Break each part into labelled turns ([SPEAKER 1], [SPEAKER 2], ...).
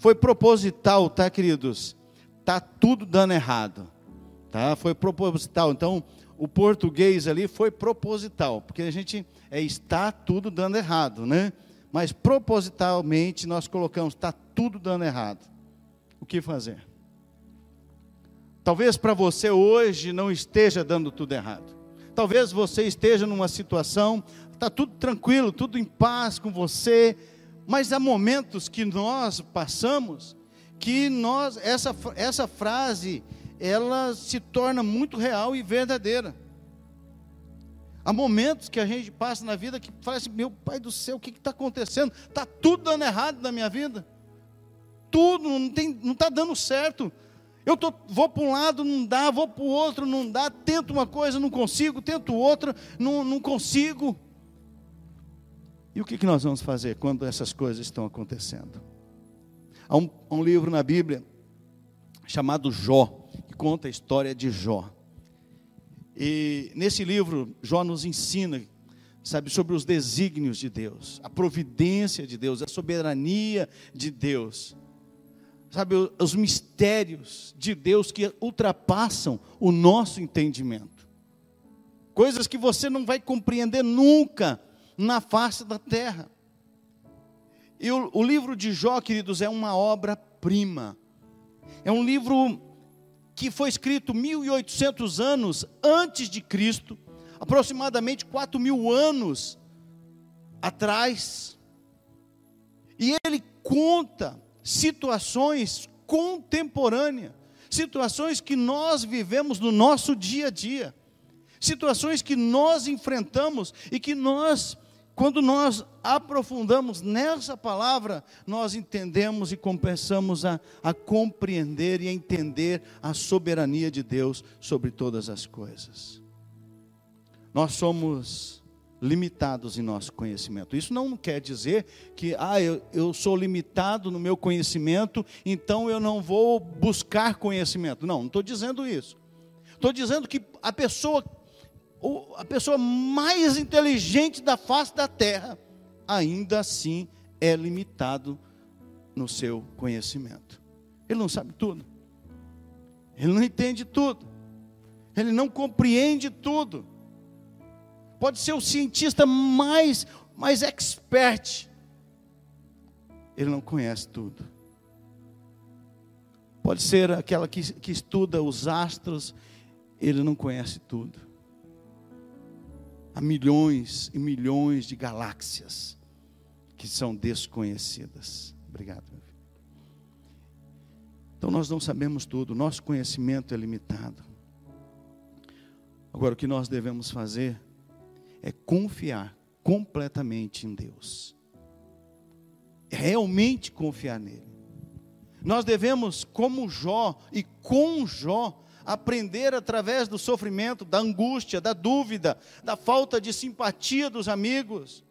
[SPEAKER 1] foi proposital, tá, queridos? Tá tudo dando errado. Tá? Foi proposital. Então, o português ali foi proposital, porque a gente é está tudo dando errado, né? Mas propositalmente nós colocamos está tudo dando errado. O que fazer? Talvez para você hoje não esteja dando tudo errado. Talvez você esteja numa situação, está tudo tranquilo, tudo em paz com você, mas há momentos que nós passamos que nós essa, essa frase ela se torna muito real e verdadeira. Há momentos que a gente passa na vida que fala assim: meu pai do céu, o que está acontecendo? Está tudo dando errado na minha vida. Tudo não está dando certo. Eu tô, vou para um lado, não dá, vou para o outro, não dá. Tento uma coisa, não consigo, tento outra, não, não consigo. E o que, que nós vamos fazer quando essas coisas estão acontecendo? Há um, um livro na Bíblia chamado Jó conta a história de Jó. E nesse livro, Jó nos ensina, sabe, sobre os desígnios de Deus, a providência de Deus, a soberania de Deus, sabe, os mistérios de Deus que ultrapassam o nosso entendimento, coisas que você não vai compreender nunca na face da terra. E o, o livro de Jó, queridos, é uma obra-prima, é um livro que foi escrito 1800 anos antes de Cristo, aproximadamente 4 mil anos atrás, e ele conta situações contemporâneas, situações que nós vivemos no nosso dia a dia, situações que nós enfrentamos e que nós quando nós aprofundamos nessa palavra, nós entendemos e começamos a, a compreender e a entender a soberania de Deus sobre todas as coisas. Nós somos limitados em nosso conhecimento. Isso não quer dizer que, ah, eu, eu sou limitado no meu conhecimento, então eu não vou buscar conhecimento. Não, não estou dizendo isso. Estou dizendo que a pessoa a pessoa mais inteligente da face da terra, ainda assim é limitado no seu conhecimento. Ele não sabe tudo. Ele não entende tudo. Ele não compreende tudo. Pode ser o cientista mais, mais expert. Ele não conhece tudo. Pode ser aquela que, que estuda os astros. Ele não conhece tudo há milhões e milhões de galáxias que são desconhecidas. Obrigado. Então nós não sabemos tudo, nosso conhecimento é limitado. Agora o que nós devemos fazer é confiar completamente em Deus. Realmente confiar nele. Nós devemos, como Jó e com Jó, aprender através do sofrimento, da angústia, da dúvida, da falta de simpatia dos amigos.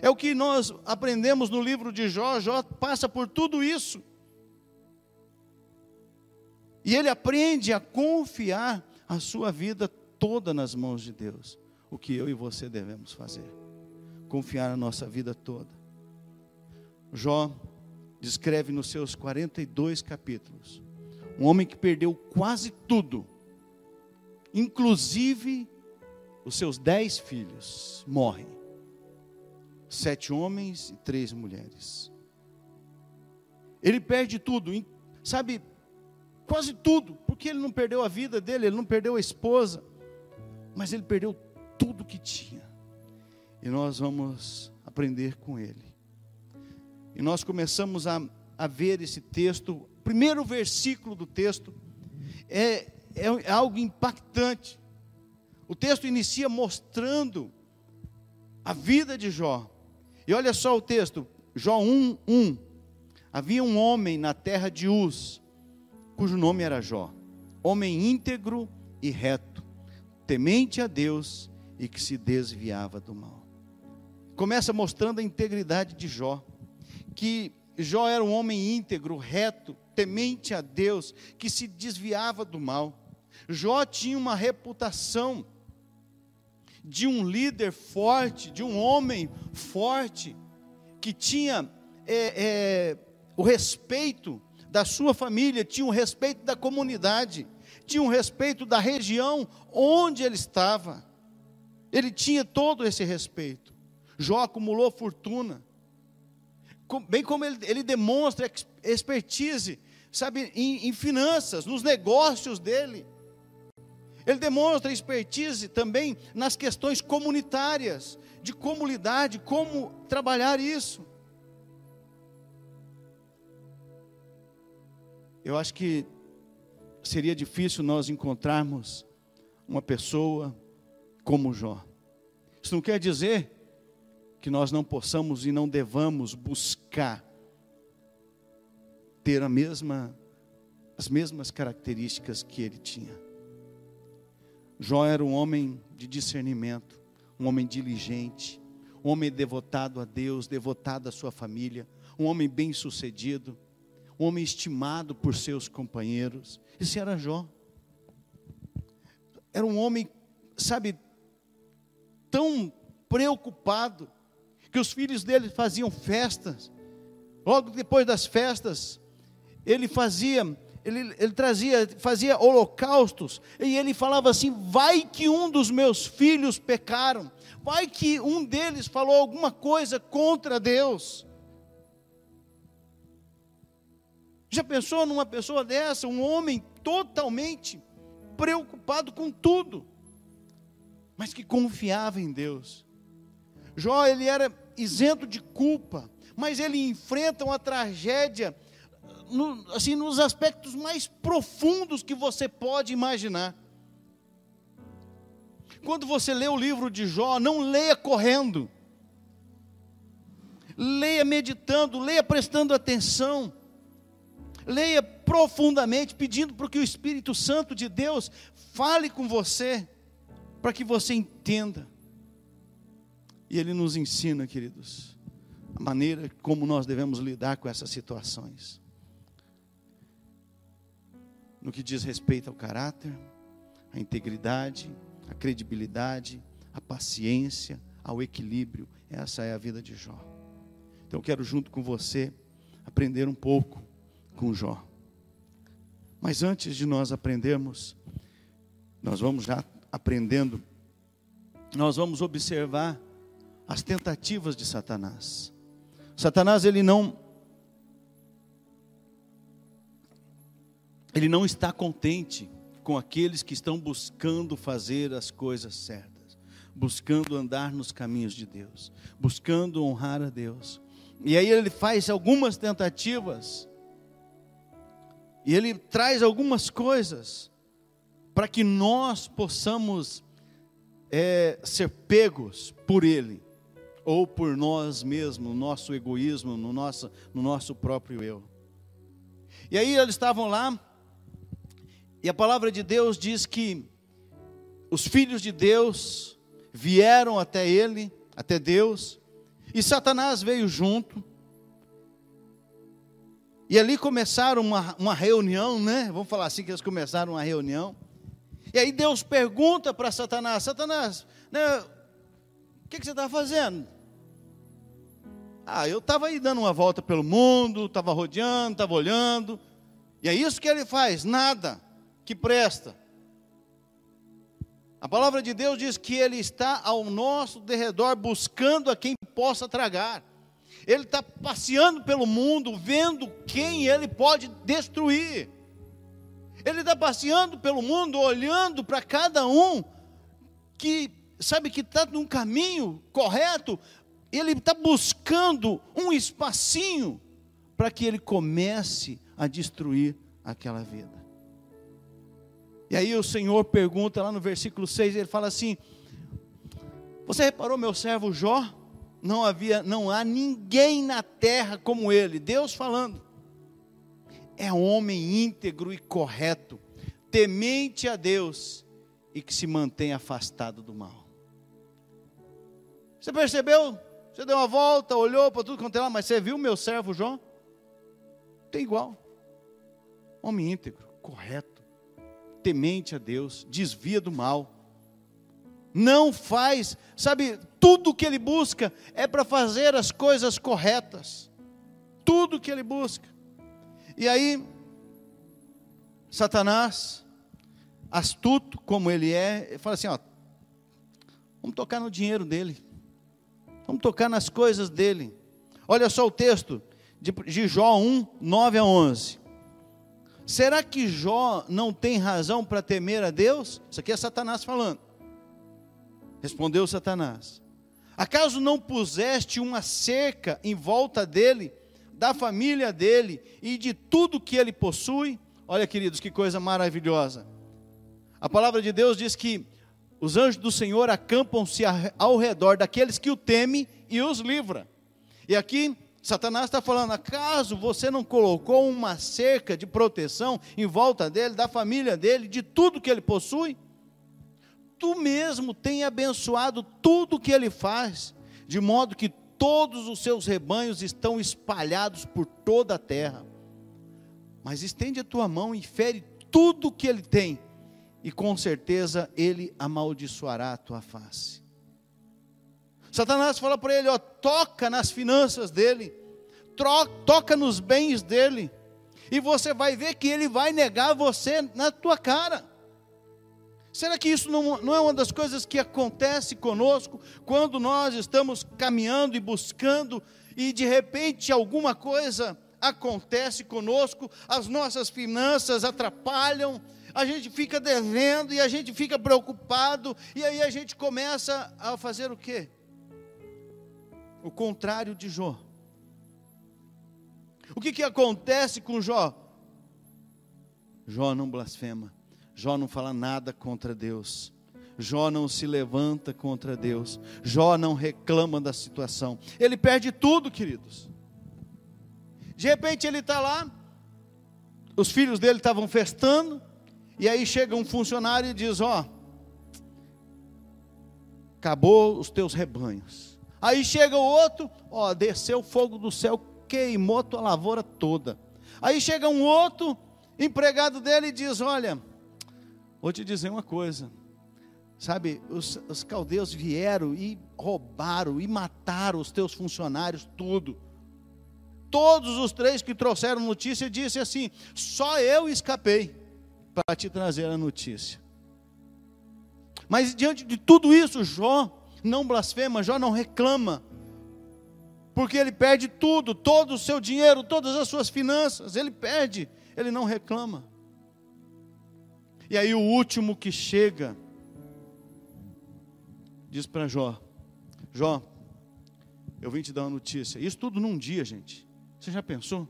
[SPEAKER 1] É o que nós aprendemos no livro de Jó. Jó passa por tudo isso. E ele aprende a confiar a sua vida toda nas mãos de Deus. O que eu e você devemos fazer? Confiar a nossa vida toda. Jó descreve nos seus 42 capítulos um homem que perdeu quase tudo, inclusive os seus dez filhos morrem. Sete homens e três mulheres. Ele perde tudo, sabe, quase tudo, porque ele não perdeu a vida dele, ele não perdeu a esposa, mas ele perdeu tudo que tinha. E nós vamos aprender com ele. E nós começamos a, a ver esse texto primeiro versículo do texto é, é algo impactante. O texto inicia mostrando a vida de Jó. E olha só o texto, Jó 1, 1. Havia um homem na terra de Uz, cujo nome era Jó, homem íntegro e reto, temente a Deus e que se desviava do mal. Começa mostrando a integridade de Jó, que Jó era um homem íntegro, reto, temente a Deus, que se desviava do mal. Jó tinha uma reputação de um líder forte, de um homem forte, que tinha é, é, o respeito da sua família, tinha o respeito da comunidade, tinha o respeito da região onde ele estava. Ele tinha todo esse respeito. Jó acumulou fortuna. Bem como ele, ele demonstra expertise, sabe, em, em finanças, nos negócios dele. Ele demonstra expertise também nas questões comunitárias, de como lidar, de como trabalhar isso. Eu acho que seria difícil nós encontrarmos uma pessoa como Jó. Isso não quer dizer que nós não possamos e não devamos buscar ter a mesma, as mesmas características que ele tinha. Jó era um homem de discernimento, um homem diligente, um homem devotado a Deus, devotado à sua família, um homem bem-sucedido, um homem estimado por seus companheiros. Esse era Jó. Era um homem, sabe, tão preocupado que os filhos dele faziam festas. Logo depois das festas, ele fazia, ele, ele trazia, fazia holocaustos, e ele falava assim: vai que um dos meus filhos pecaram, vai que um deles falou alguma coisa contra Deus. Já pensou numa pessoa dessa, um homem totalmente preocupado com tudo, mas que confiava em Deus? Jó, ele era isento de culpa, mas ele enfrenta uma tragédia no, assim nos aspectos mais profundos que você pode imaginar. Quando você lê o livro de Jó, não leia correndo. Leia meditando, leia prestando atenção. Leia profundamente, pedindo para que o Espírito Santo de Deus fale com você, para que você entenda. E ele nos ensina, queridos, a maneira como nós devemos lidar com essas situações. No que diz respeito ao caráter, à integridade, à credibilidade, à paciência, ao equilíbrio. Essa é a vida de Jó. Então eu quero junto com você aprender um pouco com Jó. Mas antes de nós aprendermos, nós vamos já aprendendo, nós vamos observar as tentativas de Satanás. Satanás ele não ele não está contente com aqueles que estão buscando fazer as coisas certas, buscando andar nos caminhos de Deus, buscando honrar a Deus. E aí ele faz algumas tentativas e ele traz algumas coisas para que nós possamos é, ser pegos por ele, ou por nós mesmos, no nosso egoísmo, no nosso, no nosso próprio eu. E aí eles estavam lá, e a palavra de Deus diz que os filhos de Deus vieram até ele, até Deus, e Satanás veio junto, e ali começaram uma, uma reunião, né? Vamos falar assim que eles começaram uma reunião. E aí Deus pergunta para Satanás: Satanás, né, o que, que você está fazendo? Ah, eu estava aí dando uma volta pelo mundo, estava rodeando, estava olhando. E é isso que ele faz, nada que presta. A palavra de Deus diz que ele está ao nosso derredor buscando a quem possa tragar ele está passeando pelo mundo, vendo quem ele pode destruir. Ele está passeando pelo mundo, olhando para cada um que sabe que está num caminho correto. Ele está buscando um espacinho para que ele comece a destruir aquela vida. E aí o Senhor pergunta lá no versículo 6, ele fala assim: Você reparou meu servo Jó? não havia, não há ninguém na terra como ele. Deus falando. É homem íntegro e correto, temente a Deus e que se mantém afastado do mal. Você percebeu? Você deu uma volta, olhou para tudo quanto é lá, mas você viu meu servo João? Tem igual. Homem íntegro, correto, temente a Deus, desvia do mal não faz, sabe, tudo que ele busca é para fazer as coisas corretas. tudo que ele busca. E aí, Satanás, astuto como ele é, fala assim: ó, vamos tocar no dinheiro dele, vamos tocar nas coisas dele. Olha só o texto de, Jó 1, 9 a 11. Será que Jó não tem razão para temer a Deus? Isso aqui é Satanás falando. Respondeu Satanás: Acaso não puseste uma cerca em volta dele, da família dele e de tudo que ele possui? Olha, queridos, que coisa maravilhosa. A palavra de Deus diz que os anjos do Senhor acampam-se ao redor daqueles que o temem e os livra. E aqui Satanás está falando: acaso você não colocou uma cerca de proteção em volta dele, da família dele, de tudo que ele possui? Tu mesmo tem abençoado tudo que ele faz, de modo que todos os seus rebanhos estão espalhados por toda a terra. Mas estende a tua mão e fere tudo que ele tem, e com certeza ele amaldiçoará a tua face. Satanás fala para ele: ó, toca nas finanças dele, toca nos bens dele, e você vai ver que ele vai negar você na tua cara. Será que isso não, não é uma das coisas que acontece conosco quando nós estamos caminhando e buscando e de repente alguma coisa acontece conosco, as nossas finanças atrapalham, a gente fica devendo e a gente fica preocupado, e aí a gente começa a fazer o quê? o contrário de Jó. O que, que acontece com Jó? Jó não blasfema, Jó não fala nada contra Deus, Jó não se levanta contra Deus, Jó não reclama da situação, ele perde tudo, queridos. De repente ele está lá, os filhos dele estavam festando, e aí chega um funcionário e diz: Ó, acabou os teus rebanhos Aí chega o outro, ó, desceu o fogo do céu, queimou tua lavoura toda. Aí chega um outro empregado dele e diz: Olha, vou te dizer uma coisa. Sabe, os, os caldeus vieram e roubaram e mataram os teus funcionários, tudo. Todos os três que trouxeram notícia disse assim: só eu escapei para te trazer a notícia. Mas diante de tudo isso, Jó não blasfema, Jó não reclama, porque ele perde tudo, todo o seu dinheiro, todas as suas finanças, ele perde, ele não reclama. E aí o último que chega, diz para Jó: Jó, eu vim te dar uma notícia. Isso tudo num dia, gente. Você já pensou?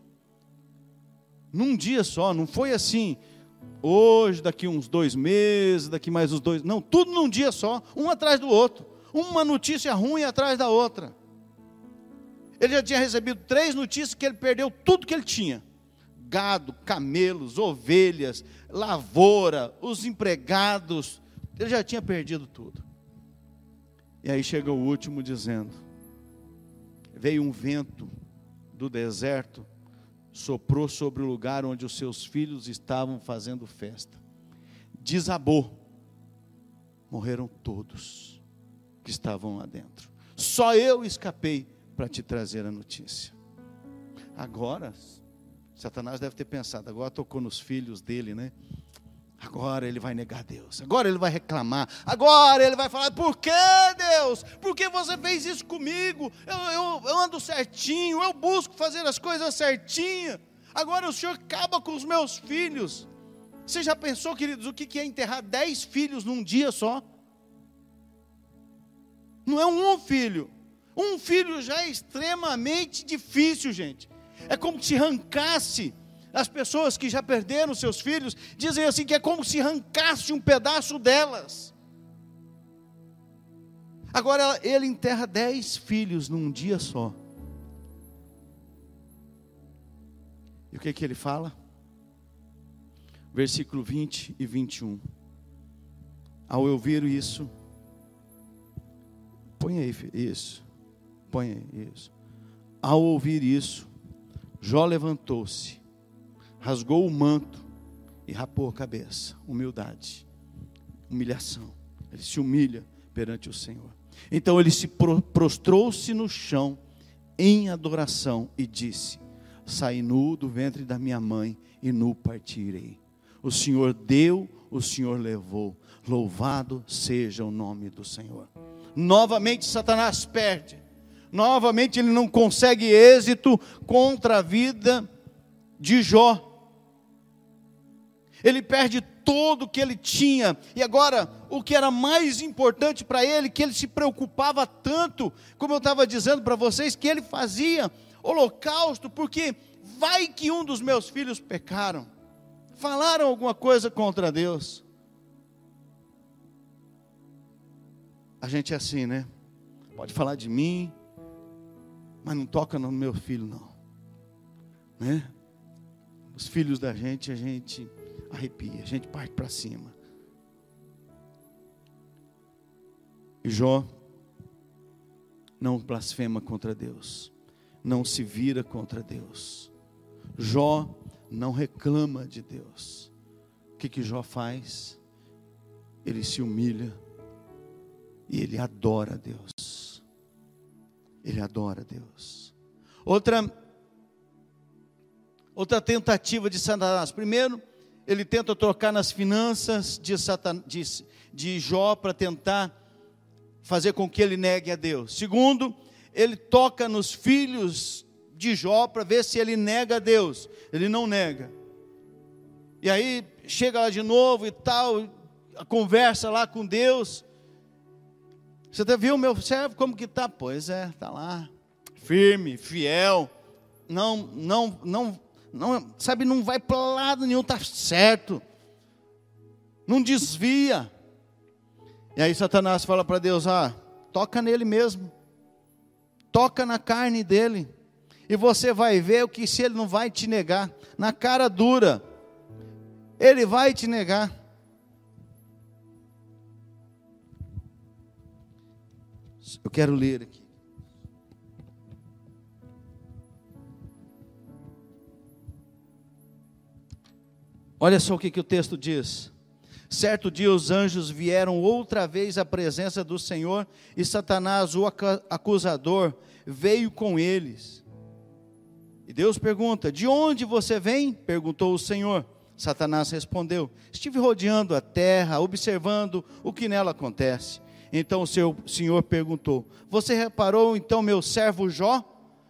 [SPEAKER 1] Num dia só, não foi assim. Hoje, daqui uns dois meses, daqui mais uns dois. Não, tudo num dia só, um atrás do outro uma notícia ruim atrás da outra. Ele já tinha recebido três notícias que ele perdeu tudo que ele tinha: gado, camelos, ovelhas, lavoura, os empregados. Ele já tinha perdido tudo. E aí chega o último dizendo: Veio um vento do deserto, soprou sobre o lugar onde os seus filhos estavam fazendo festa. Desabou, morreram todos que estavam lá dentro. Só eu escapei para te trazer a notícia. Agora, Satanás deve ter pensado, agora tocou nos filhos dele, né? Agora ele vai negar Deus, agora ele vai reclamar, agora ele vai falar: por que Deus? Por que você fez isso comigo? Eu, eu, eu ando certinho, eu busco fazer as coisas certinho. Agora o Senhor acaba com os meus filhos. Você já pensou, queridos, o que é enterrar dez filhos num dia só? Não é um filho. Um filho já é extremamente difícil, gente. É como se arrancasse. As pessoas que já perderam seus filhos dizem assim que é como se arrancasse um pedaço delas. Agora ele enterra dez filhos num dia só. E o que, que ele fala? Versículo 20 e 21. Ao ouvir isso, Põe aí. Isso. Põe aí, isso. Ao ouvir isso, Jó levantou-se, rasgou o manto e rapou a cabeça. Humildade, humilhação. Ele se humilha perante o Senhor. Então ele se prostrou-se no chão em adoração e disse: Saí nu do ventre da minha mãe e nu partirei. O Senhor deu, o Senhor levou. Louvado seja o nome do Senhor. Novamente Satanás perde. Novamente ele não consegue êxito contra a vida de Jó. Ele perde todo o que ele tinha. E agora, o que era mais importante para ele, que ele se preocupava tanto, como eu estava dizendo para vocês, que ele fazia holocausto, porque vai que um dos meus filhos pecaram, falaram alguma coisa contra Deus. A gente é assim, né? Pode falar de mim, mas não toca no meu filho, não. Né? Os filhos da gente, a gente arrepia, a gente parte para cima. E Jó não blasfema contra Deus não se vira contra Deus. Jó não reclama de Deus. O que, que Jó faz? Ele se humilha e ele adora Deus. Ele adora Deus. Outra outra tentativa de Satanás. Primeiro, ele tenta trocar nas finanças de, Satan, de, de Jó para tentar fazer com que ele negue a Deus. Segundo, ele toca nos filhos de Jó para ver se ele nega a Deus. Ele não nega. E aí chega lá de novo e tal, a conversa lá com Deus. Você até viu meu servo como que tá? Pois é, tá lá, firme, fiel. Não, não, não, não, sabe, não vai para lado nenhum, tá certo. Não desvia. E aí Satanás fala para Deus: "Ah, toca nele mesmo toca na carne dele, e você vai ver o que se ele não vai te negar, na cara dura, ele vai te negar. Eu quero ler aqui. Olha só o que, que o texto diz. Certo dia os anjos vieram outra vez à presença do Senhor e Satanás, o acusador, veio com eles. E Deus pergunta: De onde você vem? perguntou o Senhor. Satanás respondeu: Estive rodeando a terra, observando o que nela acontece. Então o seu Senhor perguntou: Você reparou então meu servo Jó?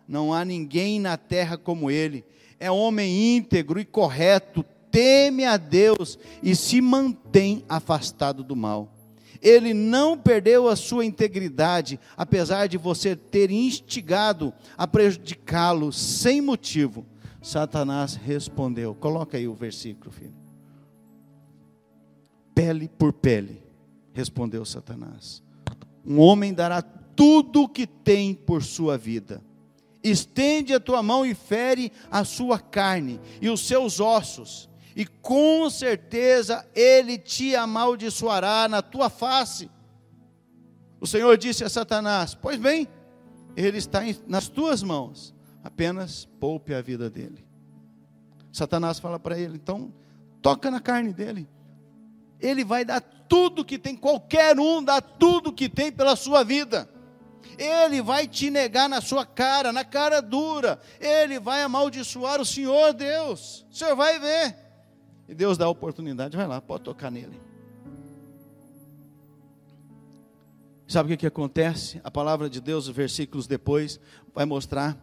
[SPEAKER 1] Não há ninguém na terra como ele. É homem íntegro e correto, teme a Deus e se mantém afastado do mal. Ele não perdeu a sua integridade, apesar de você ter instigado a prejudicá-lo sem motivo. Satanás respondeu: Coloca aí o versículo, filho. Pele por pele, respondeu Satanás. Um homem dará tudo o que tem por sua vida. Estende a tua mão e fere a sua carne e os seus ossos e com certeza ele te amaldiçoará na tua face. O Senhor disse a Satanás: Pois bem, ele está nas tuas mãos, apenas poupe a vida dele. Satanás fala para ele: Então, toca na carne dele. Ele vai dar tudo que tem, qualquer um dá tudo que tem pela sua vida. Ele vai te negar na sua cara, na cara dura. Ele vai amaldiçoar o Senhor Deus. O Senhor vai ver. E Deus dá a oportunidade, vai lá, pode tocar nele. Sabe o que, que acontece? A palavra de Deus, versículos depois, vai mostrar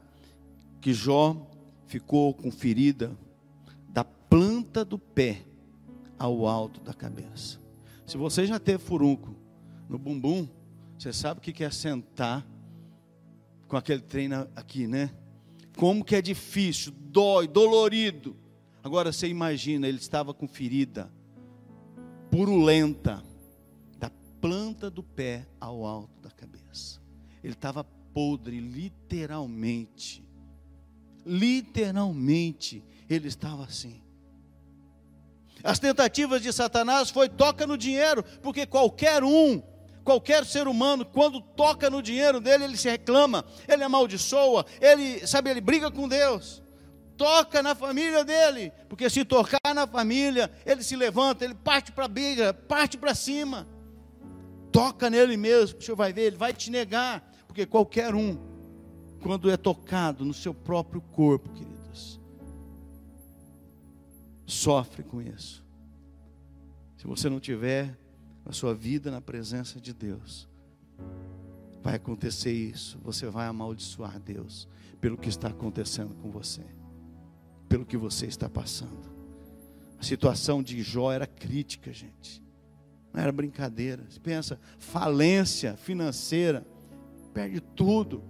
[SPEAKER 1] que Jó ficou com ferida da planta do pé ao alto da cabeça. Se você já teve furunco no bumbum, você sabe o que é sentar com aquele treino aqui, né? Como que é difícil, dói, dolorido. Agora você imagina, ele estava com ferida purulenta, da planta do pé ao alto da cabeça. Ele estava podre, literalmente. Literalmente, ele estava assim. As tentativas de Satanás foi toca no dinheiro, porque qualquer um, qualquer ser humano, quando toca no dinheiro dele, ele se reclama, ele amaldiçoa, ele, sabe, ele briga com Deus toca na família dele, porque se tocar na família, ele se levanta, ele parte para a briga, parte para cima. Toca nele mesmo, o senhor vai ver, ele vai te negar, porque qualquer um, quando é tocado no seu próprio corpo, querido, queridos. Sofre com isso. Se você não tiver a sua vida na presença de Deus, vai acontecer isso. Você vai amaldiçoar Deus pelo que está acontecendo com você, pelo que você está passando. A situação de Jó era crítica, gente. Não era brincadeira. Você pensa, falência financeira, perde tudo,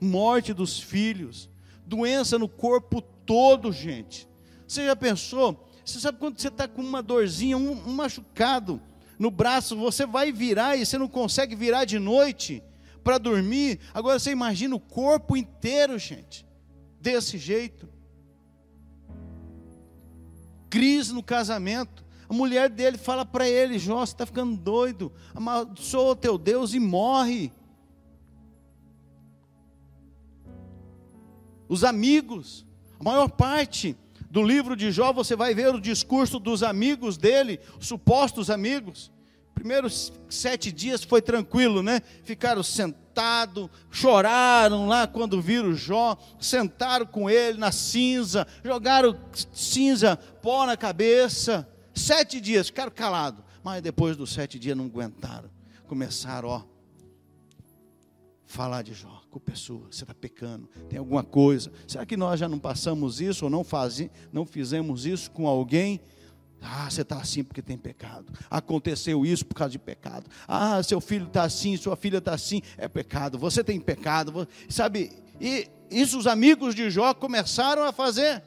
[SPEAKER 1] morte dos filhos, doença no corpo todo, gente. Você já pensou? Você sabe quando você está com uma dorzinha, um, um machucado no braço, você vai virar e você não consegue virar de noite para dormir. Agora você imagina o corpo inteiro, gente, desse jeito. Crise no casamento. A mulher dele fala para ele: Jó, você está ficando doido, amaldiçoa o teu Deus e morre. Os amigos, a maior parte do livro de Jó, você vai ver o discurso dos amigos dele, supostos amigos primeiros sete dias foi tranquilo, né? Ficaram sentados, choraram lá quando viram Jó, sentaram com ele na cinza, jogaram cinza, pó na cabeça. Sete dias, ficaram calados. Mas depois dos sete dias não aguentaram. Começaram, ó, falar de Jó, culpa é sua, você está pecando, tem alguma coisa. Será que nós já não passamos isso ou não, faz, não fizemos isso com alguém? Ah, você está assim porque tem pecado. Aconteceu isso por causa de pecado. Ah, seu filho está assim, sua filha está assim, é pecado. Você tem pecado, sabe? E isso os amigos de Jó começaram a fazer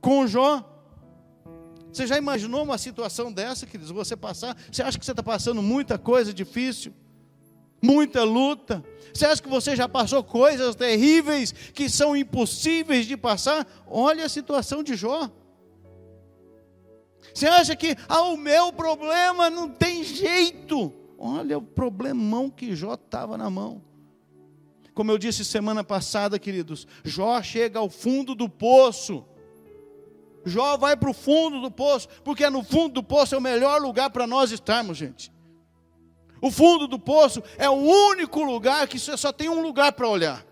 [SPEAKER 1] com Jó. Você já imaginou uma situação dessa, queridos? Você passar? Você acha que você está passando muita coisa difícil? Muita luta? Você acha que você já passou coisas terríveis que são impossíveis de passar? Olha a situação de Jó. Você acha que, ah, o meu problema não tem jeito. Olha o problemão que Jó estava na mão. Como eu disse semana passada, queridos, Jó chega ao fundo do poço. Jó vai para o fundo do poço, porque no fundo do poço é o melhor lugar para nós estarmos, gente. O fundo do poço é o único lugar que só tem um lugar para olhar: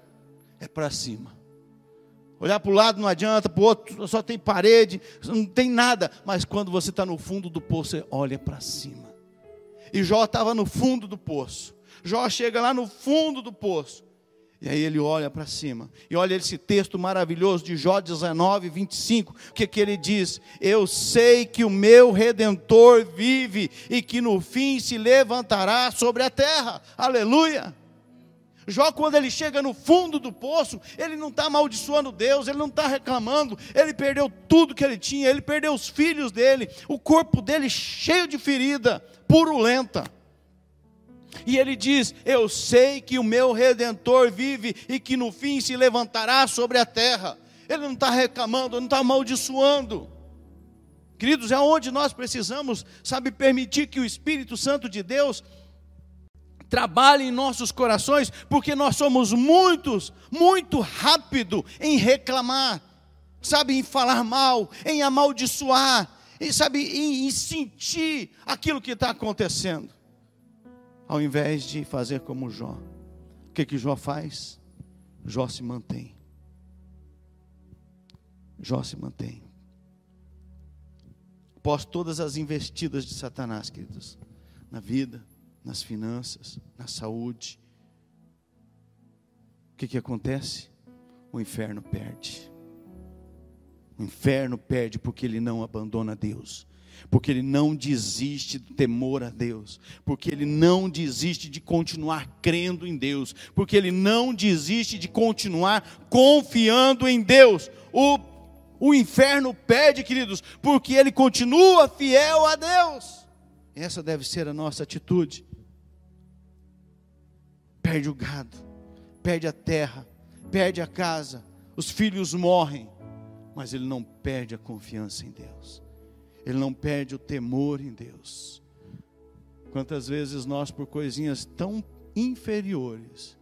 [SPEAKER 1] é para cima. Olhar para o lado não adianta, para o outro só tem parede, não tem nada. Mas quando você está no fundo do poço, você olha para cima. E Jó estava no fundo do poço. Jó chega lá no fundo do poço. E aí ele olha para cima. E olha esse texto maravilhoso de Jó 19, 25. O que, que ele diz? Eu sei que o meu redentor vive e que no fim se levantará sobre a terra. Aleluia. Jó, quando ele chega no fundo do poço, ele não está amaldiçoando Deus, ele não está reclamando, ele perdeu tudo que ele tinha, ele perdeu os filhos dele, o corpo dele cheio de ferida, purulenta. E ele diz: Eu sei que o meu redentor vive e que no fim se levantará sobre a terra. Ele não está reclamando, não está amaldiçoando. Queridos, é onde nós precisamos, sabe, permitir que o Espírito Santo de Deus trabalhe em nossos corações, porque nós somos muitos, muito rápido em reclamar, sabe, em falar mal, em amaldiçoar, e sabe, em, em sentir aquilo que está acontecendo, ao invés de fazer como Jó. O que que Jó faz? Jó se mantém. Jó se mantém. Após todas as investidas de Satanás, queridos, na vida, nas finanças, na saúde. O que, que acontece? O inferno perde. O inferno perde porque ele não abandona Deus, porque ele não desiste do temor a Deus, porque ele não desiste de continuar crendo em Deus, porque ele não desiste de continuar confiando em Deus. O, o inferno perde, queridos, porque ele continua fiel a Deus. Essa deve ser a nossa atitude perde o gado, perde a terra, perde a casa, os filhos morrem, mas ele não perde a confiança em Deus, ele não perde o temor em Deus. Quantas vezes nós, por coisinhas tão inferiores,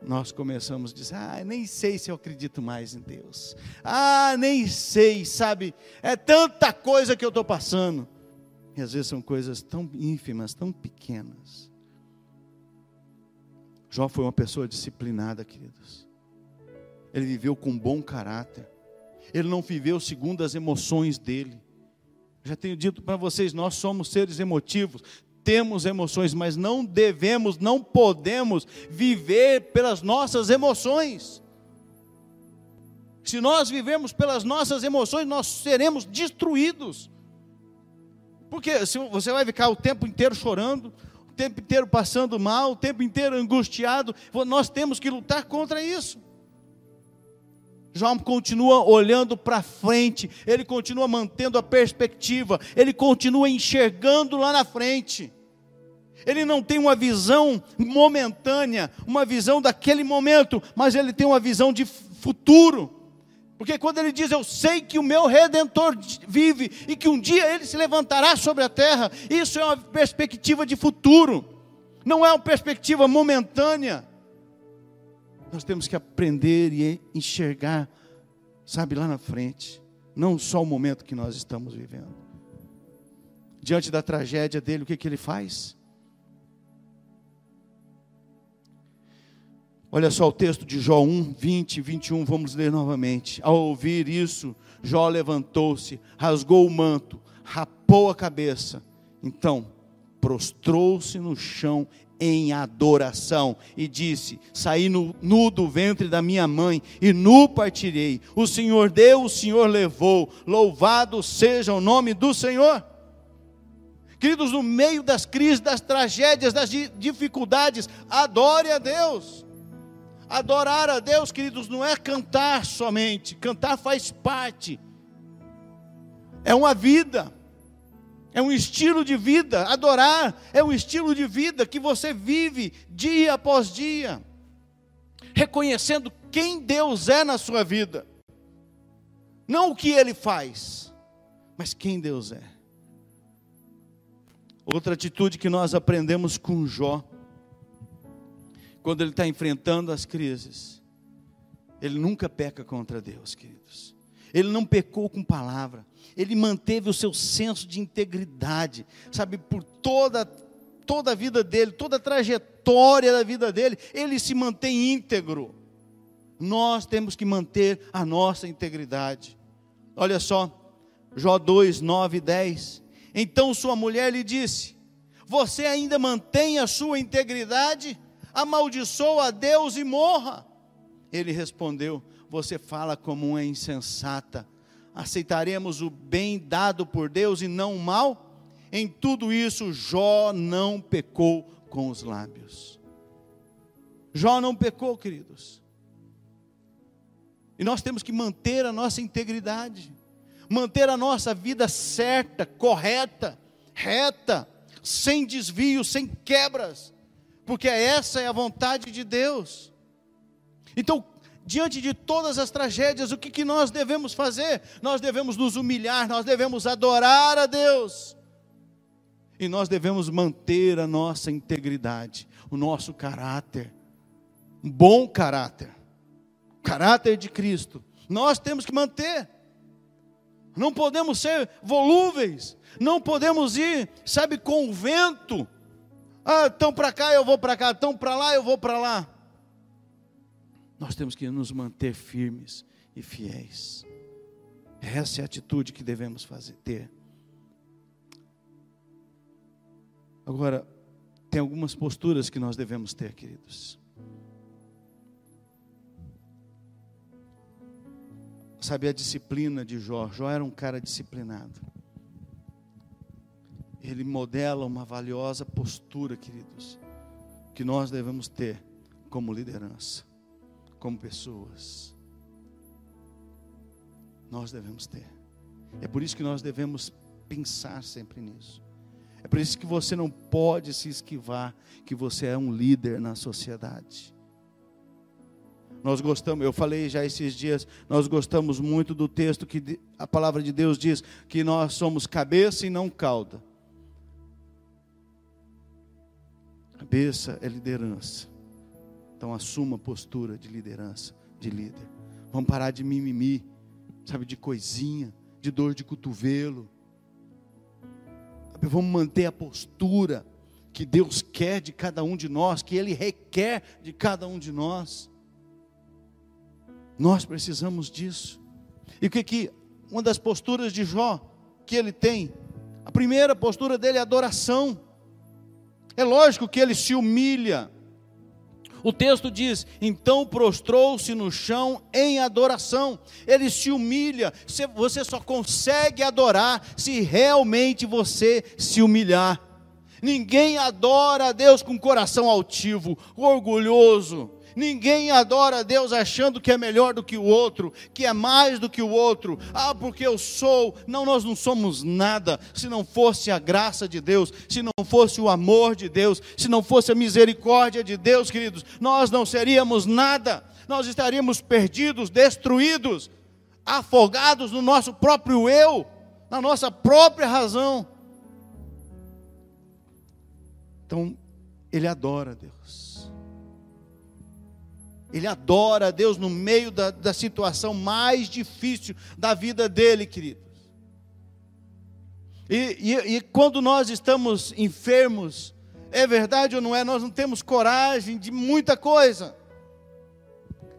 [SPEAKER 1] nós começamos a dizer: Ah, nem sei se eu acredito mais em Deus. Ah, nem sei, sabe? É tanta coisa que eu estou passando. E às vezes são coisas tão ínfimas, tão pequenas. Jó foi uma pessoa disciplinada, queridos. Ele viveu com bom caráter. Ele não viveu segundo as emoções dele. Já tenho dito para vocês, nós somos seres emotivos, temos emoções, mas não devemos, não podemos viver pelas nossas emoções. Se nós vivemos pelas nossas emoções, nós seremos destruídos. Porque se você vai ficar o tempo inteiro chorando, tempo inteiro passando mal, o tempo inteiro angustiado, nós temos que lutar contra isso. João continua olhando para frente, ele continua mantendo a perspectiva, ele continua enxergando lá na frente. Ele não tem uma visão momentânea, uma visão daquele momento, mas ele tem uma visão de futuro. Porque quando ele diz, Eu sei que o meu redentor vive e que um dia ele se levantará sobre a terra, isso é uma perspectiva de futuro, não é uma perspectiva momentânea. Nós temos que aprender e enxergar, sabe, lá na frente, não só o momento que nós estamos vivendo. Diante da tragédia dele, o que, que ele faz? Olha só o texto de Jó 1, 20 e 21, vamos ler novamente. Ao ouvir isso, Jó levantou-se, rasgou o manto, rapou a cabeça. Então, prostrou-se no chão em adoração e disse: Saí no, nu do ventre da minha mãe e nu partirei. O Senhor deu, o Senhor levou. Louvado seja o nome do Senhor. Queridos, no meio das crises, das tragédias, das dificuldades, adore a Deus. Adorar a Deus, queridos, não é cantar somente, cantar faz parte, é uma vida é um estilo de vida. Adorar é um estilo de vida que você vive dia após dia, reconhecendo quem Deus é na sua vida, não o que Ele faz, mas quem Deus é. Outra atitude que nós aprendemos com Jó, quando ele está enfrentando as crises, ele nunca peca contra Deus, queridos. Ele não pecou com palavra, ele manteve o seu senso de integridade, sabe, por toda toda a vida dele, toda a trajetória da vida dele, ele se mantém íntegro. Nós temos que manter a nossa integridade. Olha só, Jó 2, 9 e 10. Então sua mulher lhe disse: Você ainda mantém a sua integridade? Amaldiçoa a Deus e morra. Ele respondeu: Você fala como uma insensata aceitaremos o bem dado por Deus e não o mal? Em tudo isso, Jó não pecou com os lábios. Jó não pecou, queridos. E nós temos que manter a nossa integridade, manter a nossa vida certa, correta, reta, sem desvios, sem quebras, porque essa é a vontade de Deus. Então, diante de todas as tragédias, o que, que nós devemos fazer? Nós devemos nos humilhar, nós devemos adorar a Deus. E nós devemos manter a nossa integridade, o nosso caráter, um bom caráter, o caráter de Cristo. Nós temos que manter. Não podemos ser volúveis, não podemos ir, sabe, com o vento. Ah, estão para cá, eu vou para cá, estão para lá, eu vou para lá nós temos que nos manter firmes e fiéis. Essa é a atitude que devemos fazer, ter. Agora, tem algumas posturas que nós devemos ter, queridos. Sabe a disciplina de Jó? Jó era um cara disciplinado. Ele modela uma valiosa postura, queridos, que nós devemos ter como liderança como pessoas. Nós devemos ter. É por isso que nós devemos pensar sempre nisso. É por isso que você não pode se esquivar que você é um líder na sociedade. Nós gostamos, eu falei já esses dias, nós gostamos muito do texto que a palavra de Deus diz que nós somos cabeça e não cauda. Cabeça é liderança. Então assuma a postura de liderança, de líder. Vamos parar de mimimi, sabe, de coisinha, de dor de cotovelo. Vamos manter a postura que Deus quer de cada um de nós, que Ele requer de cada um de nós. Nós precisamos disso. E o que que uma das posturas de Jó que ele tem? A primeira postura dele é adoração. É lógico que ele se humilha. O texto diz: então prostrou-se no chão em adoração. Ele se humilha. Você só consegue adorar se realmente você se humilhar. Ninguém adora a Deus com coração altivo, orgulhoso. Ninguém adora a Deus achando que é melhor do que o outro, que é mais do que o outro. Ah, porque eu sou. Não, nós não somos nada. Se não fosse a graça de Deus, se não fosse o amor de Deus, se não fosse a misericórdia de Deus, queridos, nós não seríamos nada. Nós estaríamos perdidos, destruídos, afogados no nosso próprio eu, na nossa própria razão. Então, ele adora Deus. Ele adora a Deus no meio da, da situação mais difícil da vida dele, queridos. E, e, e quando nós estamos enfermos, é verdade ou não é? Nós não temos coragem de muita coisa.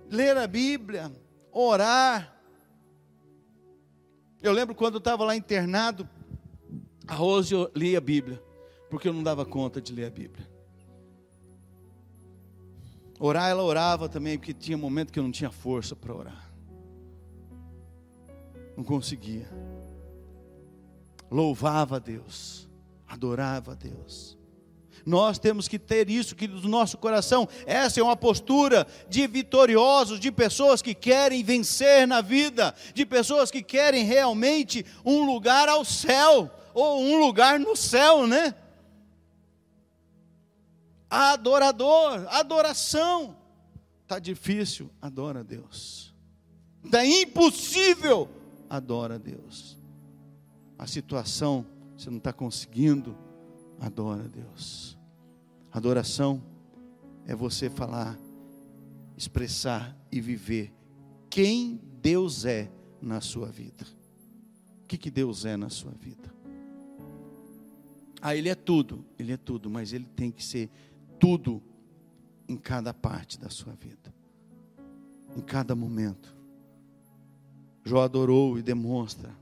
[SPEAKER 1] Ler a Bíblia, orar. Eu lembro quando eu estava lá internado, a Rose lia a Bíblia, porque eu não dava conta de ler a Bíblia. Orar, ela orava também, porque tinha momento que eu não tinha força para orar. Não conseguia. Louvava a Deus, adorava a Deus. Nós temos que ter isso que do nosso coração. Essa é uma postura de vitoriosos, de pessoas que querem vencer na vida, de pessoas que querem realmente um lugar ao céu ou um lugar no céu, né? Adorador, adoração. Está difícil, adora a Deus. Está impossível, adora a Deus. A situação, você não está conseguindo, adora a Deus. Adoração é você falar, expressar e viver quem Deus é na sua vida. O que, que Deus é na sua vida? Ah, Ele é tudo, Ele é tudo, mas Ele tem que ser tudo em cada parte da sua vida, em cada momento. Jó adorou e demonstra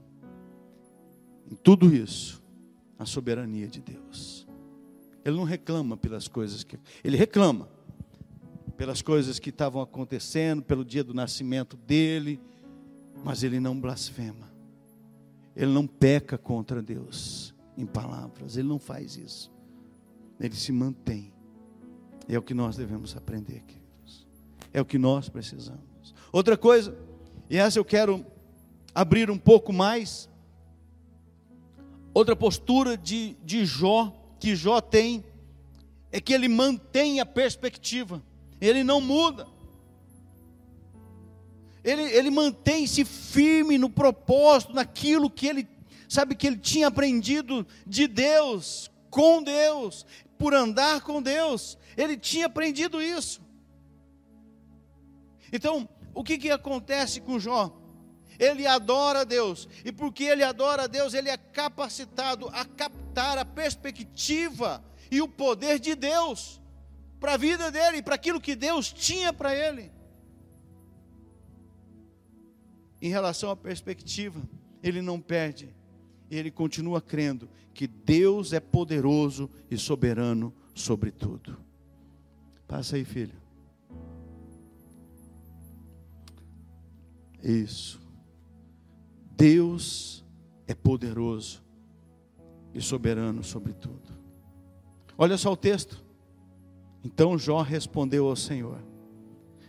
[SPEAKER 1] em tudo isso a soberania de Deus. Ele não reclama pelas coisas que ele reclama pelas coisas que estavam acontecendo, pelo dia do nascimento dele, mas ele não blasfema. Ele não peca contra Deus em palavras, ele não faz isso. Ele se mantém é o que nós devemos aprender, queridos. É o que nós precisamos. Outra coisa, e essa eu quero abrir um pouco mais. Outra postura de, de Jó, que Jó tem, é que ele mantém a perspectiva, ele não muda. Ele, ele mantém-se firme no propósito, naquilo que ele, sabe, que ele tinha aprendido de Deus, com Deus por andar com Deus. Ele tinha aprendido isso. Então, o que, que acontece com Jó? Ele adora Deus, e porque ele adora Deus, ele é capacitado a captar a perspectiva e o poder de Deus para a vida dele, para aquilo que Deus tinha para ele. Em relação à perspectiva, ele não perde, ele continua crendo que Deus é poderoso e soberano sobre tudo. Passa aí, filho. Isso. Deus é poderoso e soberano sobre tudo. Olha só o texto. Então Jó respondeu ao Senhor: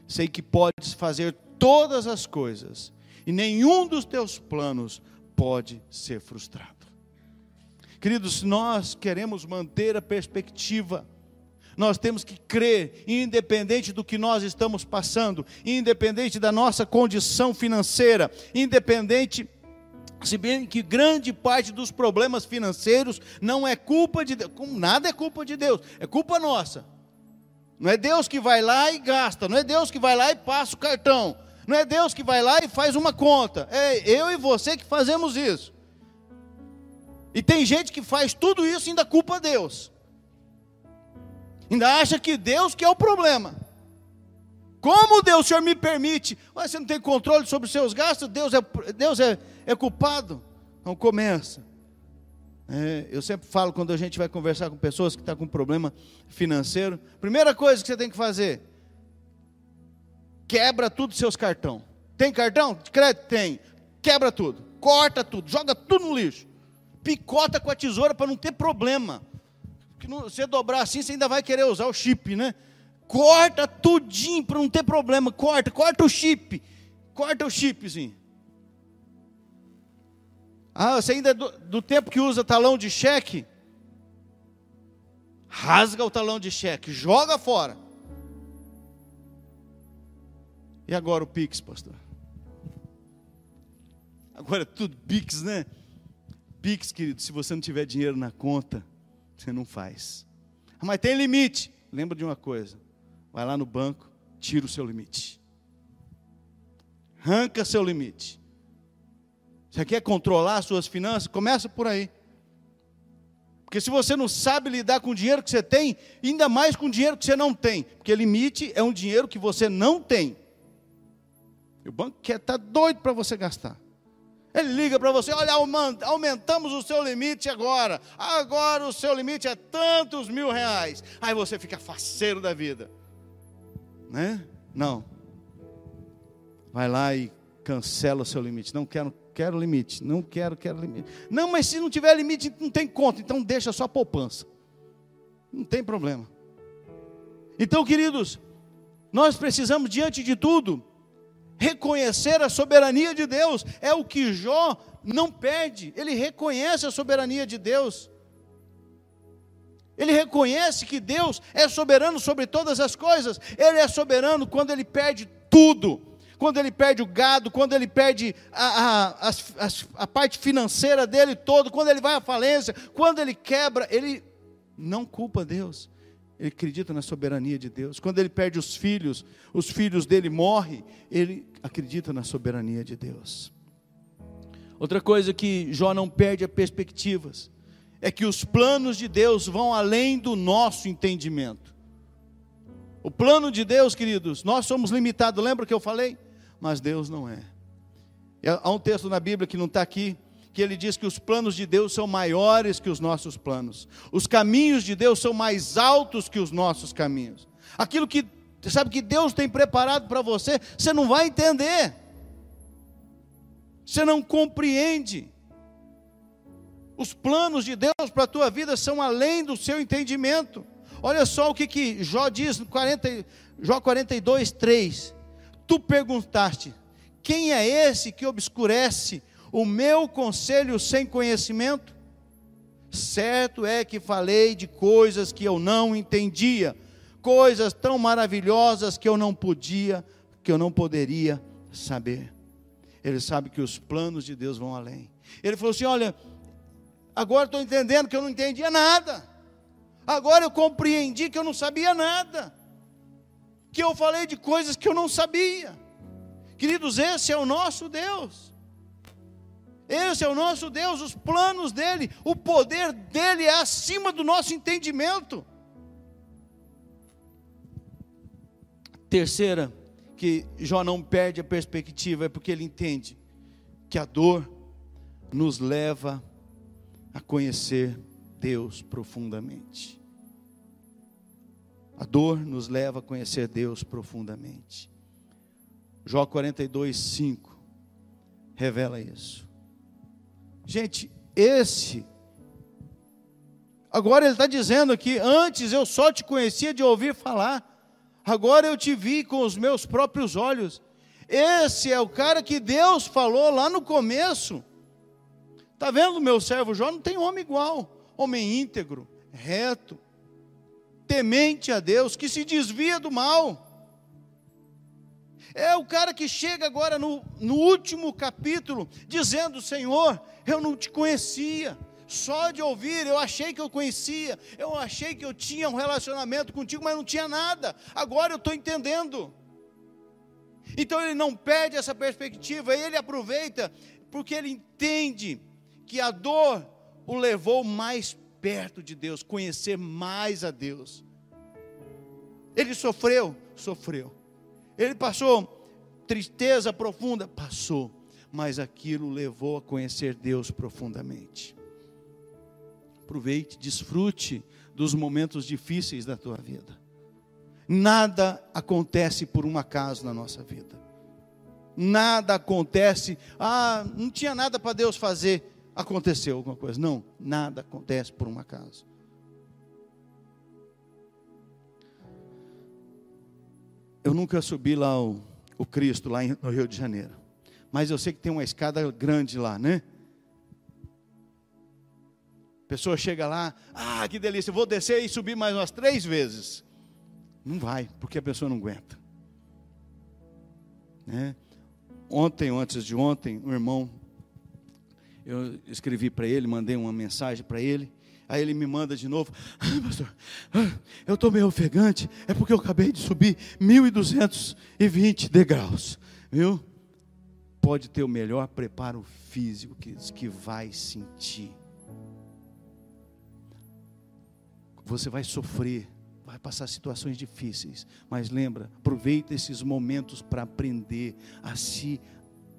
[SPEAKER 1] Sei que podes fazer todas as coisas, e nenhum dos teus planos pode ser frustrado. Queridos, nós queremos manter a perspectiva, nós temos que crer, independente do que nós estamos passando, independente da nossa condição financeira, independente, se bem que grande parte dos problemas financeiros não é culpa de Deus, nada é culpa de Deus, é culpa nossa. Não é Deus que vai lá e gasta, não é Deus que vai lá e passa o cartão, não é Deus que vai lá e faz uma conta, é eu e você que fazemos isso. E tem gente que faz tudo isso e ainda culpa Deus. Ainda acha que Deus que é o problema. Como Deus, o Senhor me permite? Mas você não tem controle sobre os seus gastos? Deus é, Deus é, é culpado? Não começa. É, eu sempre falo quando a gente vai conversar com pessoas que estão tá com problema financeiro, primeira coisa que você tem que fazer, quebra tudo seus cartão. Tem cartão? De crédito? Tem. Quebra tudo, corta tudo, joga tudo no lixo. Picota com a tesoura para não ter problema. Não, você dobrar assim, você ainda vai querer usar o chip, né? Corta tudinho para não ter problema. Corta, corta o chip. Corta o chipzinho. Ah, você ainda é do, do tempo que usa talão de cheque? Rasga o talão de cheque, joga fora. E agora o Pix, pastor? Agora é tudo Pix, né? Pix, querido, se você não tiver dinheiro na conta, você não faz. Mas tem limite. Lembra de uma coisa: vai lá no banco, tira o seu limite. Arranca seu limite. Você quer controlar as suas finanças? Começa por aí. Porque se você não sabe lidar com o dinheiro que você tem, ainda mais com o dinheiro que você não tem, porque limite é um dinheiro que você não tem. E o banco quer estar tá doido para você gastar. Ele liga para você, olha, aumentamos o seu limite agora. Agora o seu limite é tantos mil reais. Aí você fica faceiro da vida. Né? Não. Vai lá e cancela o seu limite. Não quero quero limite, não quero, quero limite. Não, mas se não tiver limite, não tem conta, então deixa só a poupança. Não tem problema. Então, queridos, nós precisamos, diante de tudo, reconhecer a soberania de Deus. É o que Jó não perde, ele reconhece a soberania de Deus. Ele reconhece que Deus é soberano sobre todas as coisas. Ele é soberano quando ele perde tudo quando ele perde o gado, quando ele perde a, a, a, a parte financeira dele todo, quando ele vai à falência, quando ele quebra, ele não culpa Deus. Ele acredita na soberania de Deus. Quando ele perde os filhos, os filhos dele morrem, ele acredita na soberania de Deus. Outra coisa que Jó não perde é perspectivas, é que os planos de Deus vão além do nosso entendimento. O plano de Deus, queridos, nós somos limitados, lembra que eu falei? mas Deus não é. Há um texto na Bíblia que não está aqui, que ele diz que os planos de Deus são maiores que os nossos planos, os caminhos de Deus são mais altos que os nossos caminhos. Aquilo que, sabe, que Deus tem preparado para você, você não vai entender, você não compreende. Os planos de Deus para a tua vida são além do seu entendimento. Olha só o que, que Jó diz no 40, Jó 42, 3 tu perguntaste: quem é esse que obscurece o meu conselho sem conhecimento? Certo é que falei de coisas que eu não entendia, coisas tão maravilhosas que eu não podia, que eu não poderia saber. Ele sabe que os planos de Deus vão além. Ele falou assim: Olha, agora estou entendendo que eu não entendia nada. Agora eu compreendi que eu não sabia nada que eu falei de coisas que eu não sabia. Queridos, esse é o nosso Deus. Esse é o nosso Deus, os planos dele, o poder dele é acima do nosso entendimento. Terceira, que Jó não perde a perspectiva, é porque ele entende que a dor nos leva a conhecer Deus profundamente. A dor nos leva a conhecer Deus profundamente. Jó 42, 5 revela isso. Gente, esse. Agora ele está dizendo aqui: antes eu só te conhecia de ouvir falar, agora eu te vi com os meus próprios olhos. Esse é o cara que Deus falou lá no começo. Está vendo, meu servo Jó? Não tem homem igual, homem íntegro, reto, temente a Deus, que se desvia do mal. É o cara que chega agora no, no último capítulo, dizendo: Senhor, eu não te conhecia, só de ouvir, eu achei que eu conhecia, eu achei que eu tinha um relacionamento contigo, mas não tinha nada, agora eu estou entendendo. Então ele não perde essa perspectiva, ele aproveita, porque ele entende que a dor o levou mais perto de Deus, conhecer mais a Deus. Ele sofreu, sofreu. Ele passou tristeza profunda, passou, mas aquilo levou a conhecer Deus profundamente. Aproveite, desfrute dos momentos difíceis da tua vida. Nada acontece por um acaso na nossa vida. Nada acontece, ah, não tinha nada para Deus fazer, aconteceu alguma coisa. Não, nada acontece por um acaso. Eu nunca subi lá o, o Cristo, lá no Rio de Janeiro. Mas eu sei que tem uma escada grande lá, né? A pessoa chega lá, ah, que delícia, vou descer e subir mais umas três vezes. Não vai, porque a pessoa não aguenta. Né? Ontem, antes de ontem, um irmão, eu escrevi para ele, mandei uma mensagem para ele. Aí ele me manda de novo, ah, pastor, ah, eu estou meio ofegante, é porque eu acabei de subir 1.220 degraus, viu? Pode ter o melhor preparo físico que, que vai sentir. Você vai sofrer, vai passar situações difíceis, mas lembra, aproveita esses momentos para aprender a se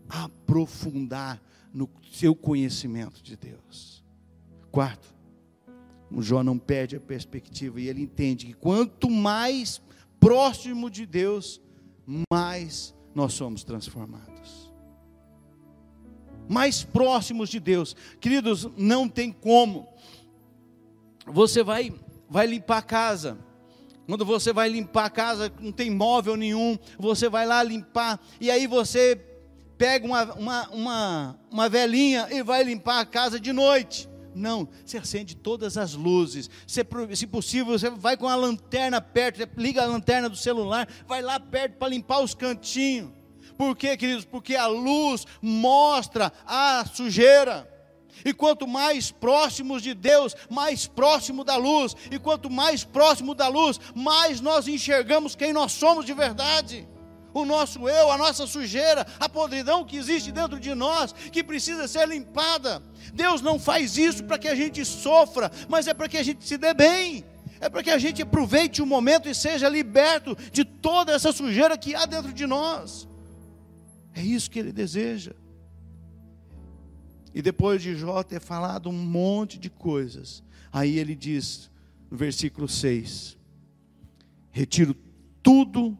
[SPEAKER 1] aprofundar no seu conhecimento de Deus. Quarto, o Jó não perde a perspectiva e ele entende que quanto mais próximo de Deus, mais nós somos transformados. Mais próximos de Deus. Queridos, não tem como. Você vai vai limpar a casa. Quando você vai limpar a casa, não tem móvel nenhum, você vai lá limpar, e aí você pega uma, uma, uma, uma velhinha e vai limpar a casa de noite. Não, você acende todas as luzes. Se, possível, você vai com a lanterna perto, liga a lanterna do celular, vai lá perto para limpar os cantinhos. Por quê, queridos? Porque a luz mostra a sujeira. E quanto mais próximos de Deus, mais próximo da luz. E quanto mais próximo da luz, mais nós enxergamos quem nós somos de verdade o nosso eu, a nossa sujeira, a podridão que existe dentro de nós, que precisa ser limpada. Deus não faz isso para que a gente sofra, mas é para que a gente se dê bem. É para que a gente aproveite o momento e seja liberto de toda essa sujeira que há dentro de nós. É isso que ele deseja. E depois de Jó ter falado um monte de coisas, aí ele diz no versículo 6: Retiro tudo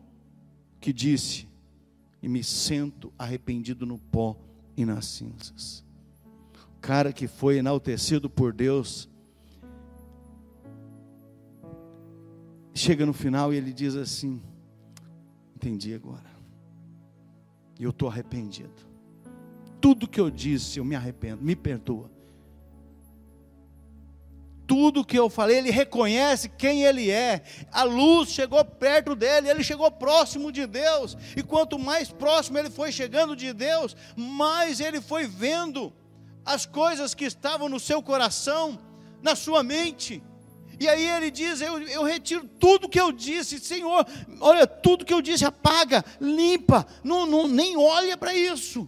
[SPEAKER 1] que disse: E me sento arrependido no pó e nas cinzas. O cara que foi enaltecido por Deus, chega no final e ele diz assim: Entendi agora. E eu estou arrependido. Tudo que eu disse, eu me arrependo, me perdoa tudo que eu falei, ele reconhece quem ele é. A luz chegou perto dele, ele chegou próximo de Deus. E quanto mais próximo ele foi chegando de Deus, mais ele foi vendo as coisas que estavam no seu coração, na sua mente. E aí ele diz: eu, eu retiro tudo que eu disse, Senhor, olha, tudo que eu disse, apaga, limpa, não, não, nem olha para isso.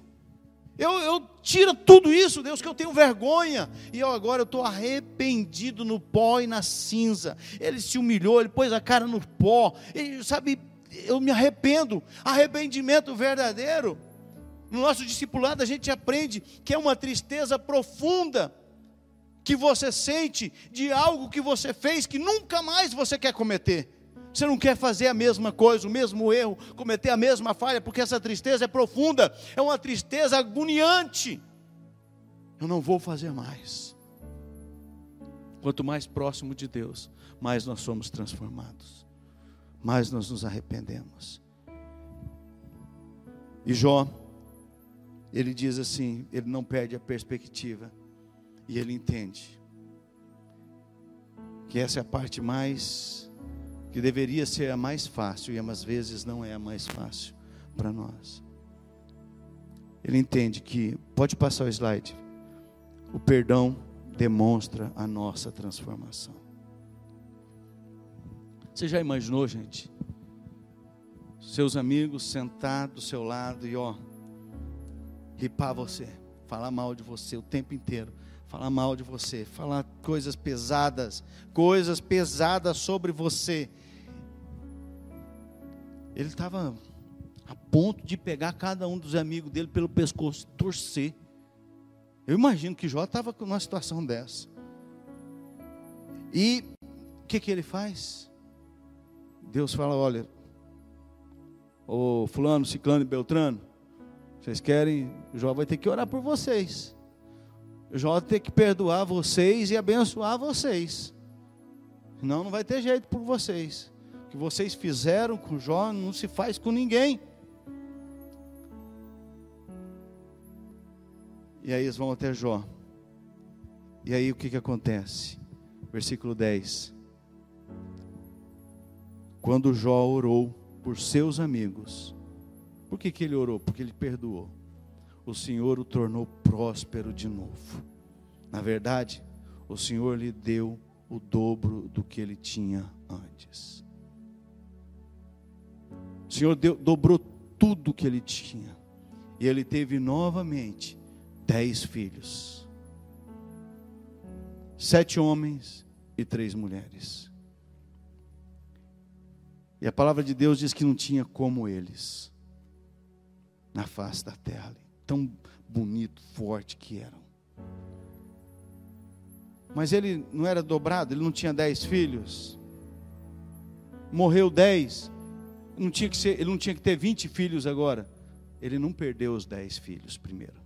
[SPEAKER 1] Eu, eu tiro tudo isso, Deus, que eu tenho vergonha. E eu agora estou arrependido no pó e na cinza. Ele se humilhou, ele pôs a cara no pó. E sabe, eu me arrependo. Arrependimento verdadeiro. No nosso discipulado a gente aprende que é uma tristeza profunda que você sente de algo que você fez que nunca mais você quer cometer. Você não quer fazer a mesma coisa, o mesmo erro, cometer a mesma falha, porque essa tristeza é profunda, é uma tristeza agoniante. Eu não vou fazer mais. Quanto mais próximo de Deus, mais nós somos transformados, mais nós nos arrependemos. E Jó, ele diz assim: ele não perde a perspectiva, e ele entende que essa é a parte mais que deveria ser a mais fácil e às vezes não é a mais fácil para nós. Ele entende que, pode passar o slide, o perdão demonstra a nossa transformação. Você já imaginou, gente? Seus amigos sentados do seu lado e ó, ripar você, falar mal de você o tempo inteiro, falar mal de você, falar coisas pesadas, coisas pesadas sobre você ele estava a ponto de pegar cada um dos amigos dele pelo pescoço torcer. Eu imagino que Jó estava numa situação dessa. E o que, que ele faz? Deus fala: olha, ô fulano, ciclano e beltrano, vocês querem, Jó vai ter que orar por vocês. Jó vai ter que perdoar vocês e abençoar vocês. Senão não vai ter jeito por vocês. Que vocês fizeram com Jó não se faz com ninguém. E aí eles vão até Jó. E aí o que, que acontece? Versículo 10. Quando Jó orou por seus amigos, por que, que ele orou? Porque ele perdoou. O Senhor o tornou próspero de novo. Na verdade, o Senhor lhe deu o dobro do que ele tinha antes. O Senhor deu, dobrou tudo que ele tinha. E ele teve novamente dez filhos, sete homens e três mulheres. E a palavra de Deus diz que não tinha como eles na face da terra, tão bonito, forte que eram. Mas ele não era dobrado, ele não tinha dez filhos. Morreu dez. Não tinha que ser, ele não tinha que ter vinte filhos agora. Ele não perdeu os dez filhos primeiro.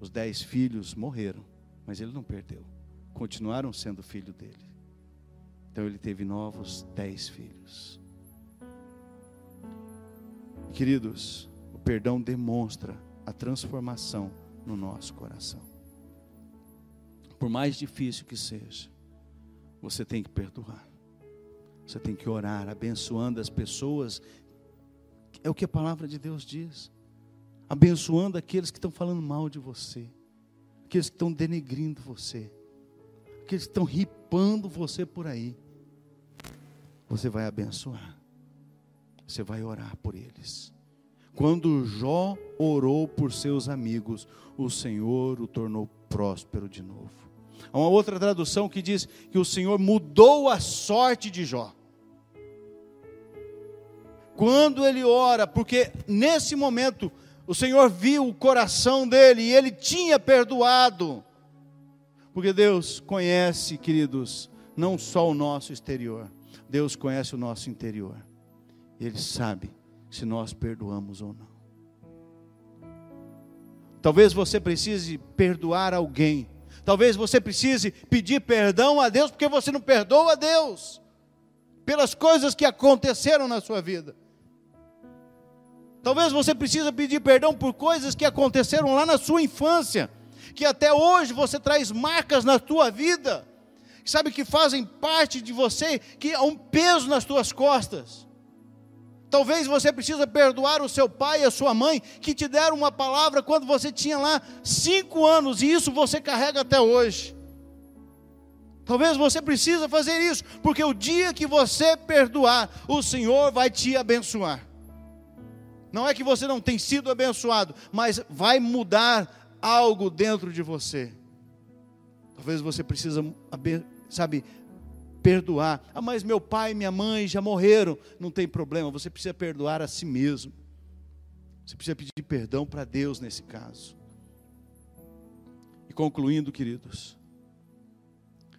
[SPEAKER 1] Os dez filhos morreram, mas ele não perdeu. Continuaram sendo filho dele. Então ele teve novos dez filhos. Queridos, o perdão demonstra a transformação no nosso coração por mais difícil que seja, você tem que perdoar. Você tem que orar, abençoando as pessoas. É o que a palavra de Deus diz. Abençoando aqueles que estão falando mal de você, aqueles que estão denegrindo você, aqueles que estão ripando você por aí. Você vai abençoar. Você vai orar por eles. Quando Jó orou por seus amigos, o Senhor o tornou próspero de novo. Há uma outra tradução que diz que o Senhor mudou a sorte de Jó. Quando ele ora, porque nesse momento o Senhor viu o coração dele e ele tinha perdoado. Porque Deus conhece, queridos, não só o nosso exterior, Deus conhece o nosso interior. Ele sabe se nós perdoamos ou não. Talvez você precise perdoar alguém Talvez você precise pedir perdão a Deus porque você não perdoa a Deus pelas coisas que aconteceram na sua vida. Talvez você precise pedir perdão por coisas que aconteceram lá na sua infância, que até hoje você traz marcas na sua vida, sabe que fazem parte de você, que há um peso nas suas costas. Talvez você precisa perdoar o seu pai e a sua mãe que te deram uma palavra quando você tinha lá cinco anos e isso você carrega até hoje. Talvez você precisa fazer isso, porque o dia que você perdoar, o Senhor vai te abençoar. Não é que você não tem sido abençoado, mas vai mudar algo dentro de você. Talvez você precisa, sabe, perdoar. Ah, mas meu pai e minha mãe já morreram. Não tem problema, você precisa perdoar a si mesmo. Você precisa pedir perdão para Deus nesse caso. E concluindo, queridos,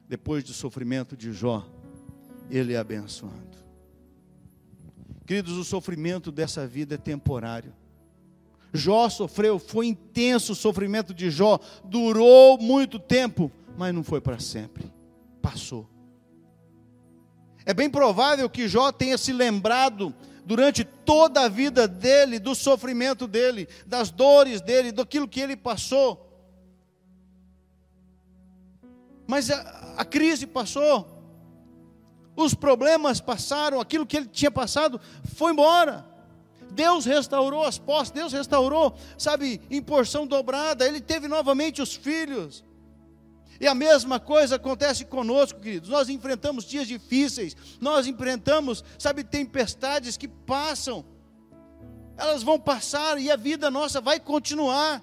[SPEAKER 1] depois do sofrimento de Jó, ele é abençoado. Queridos, o sofrimento dessa vida é temporário. Jó sofreu, foi intenso o sofrimento de Jó, durou muito tempo, mas não foi para sempre, passou. É bem provável que Jó tenha se lembrado durante toda a vida dele, do sofrimento dele, das dores dele, daquilo que ele passou. Mas a, a crise passou, os problemas passaram, aquilo que ele tinha passado foi embora. Deus restaurou as posses, Deus restaurou, sabe, em porção dobrada. Ele teve novamente os filhos. E a mesma coisa acontece conosco, queridos. Nós enfrentamos dias difíceis, nós enfrentamos, sabe, tempestades que passam. Elas vão passar e a vida nossa vai continuar.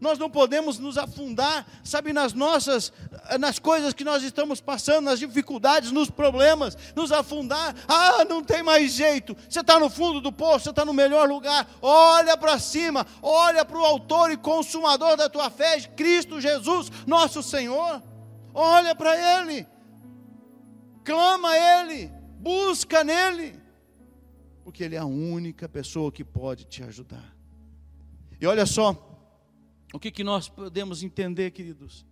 [SPEAKER 1] Nós não podemos nos afundar, sabe, nas nossas nas coisas que nós estamos passando, nas dificuldades, nos problemas, nos afundar. Ah, não tem mais jeito. Você está no fundo do poço, você está no melhor lugar. Olha para cima, olha para o Autor e Consumador da tua fé, Cristo Jesus, nosso Senhor. Olha para Ele, clama a Ele, busca nele, porque Ele é a única pessoa que pode te ajudar. E olha só, o que, que nós podemos entender, queridos?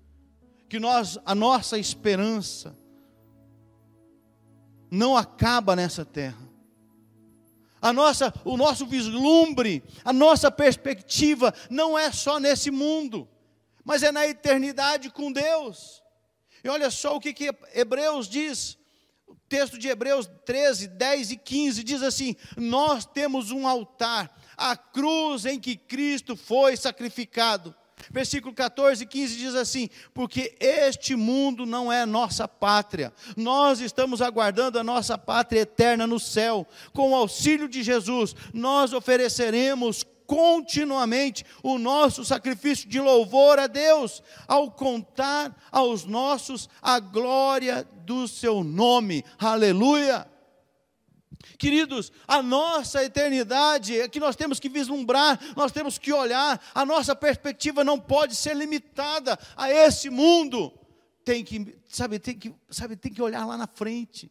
[SPEAKER 1] Que nós, a nossa esperança não acaba nessa terra. A nossa, o nosso vislumbre, a nossa perspectiva não é só nesse mundo, mas é na eternidade com Deus. E olha só o que, que Hebreus diz, o texto de Hebreus 13, 10 e 15 diz assim: Nós temos um altar a cruz em que Cristo foi sacrificado. Versículo 14 e 15 diz assim: Porque este mundo não é nossa pátria, nós estamos aguardando a nossa pátria eterna no céu. Com o auxílio de Jesus, nós ofereceremos continuamente o nosso sacrifício de louvor a Deus, ao contar aos nossos a glória do seu nome. Aleluia! Queridos, a nossa eternidade é que nós temos que vislumbrar, nós temos que olhar, a nossa perspectiva não pode ser limitada a esse mundo. Tem que, sabe, tem que, sabe, tem que olhar lá na frente.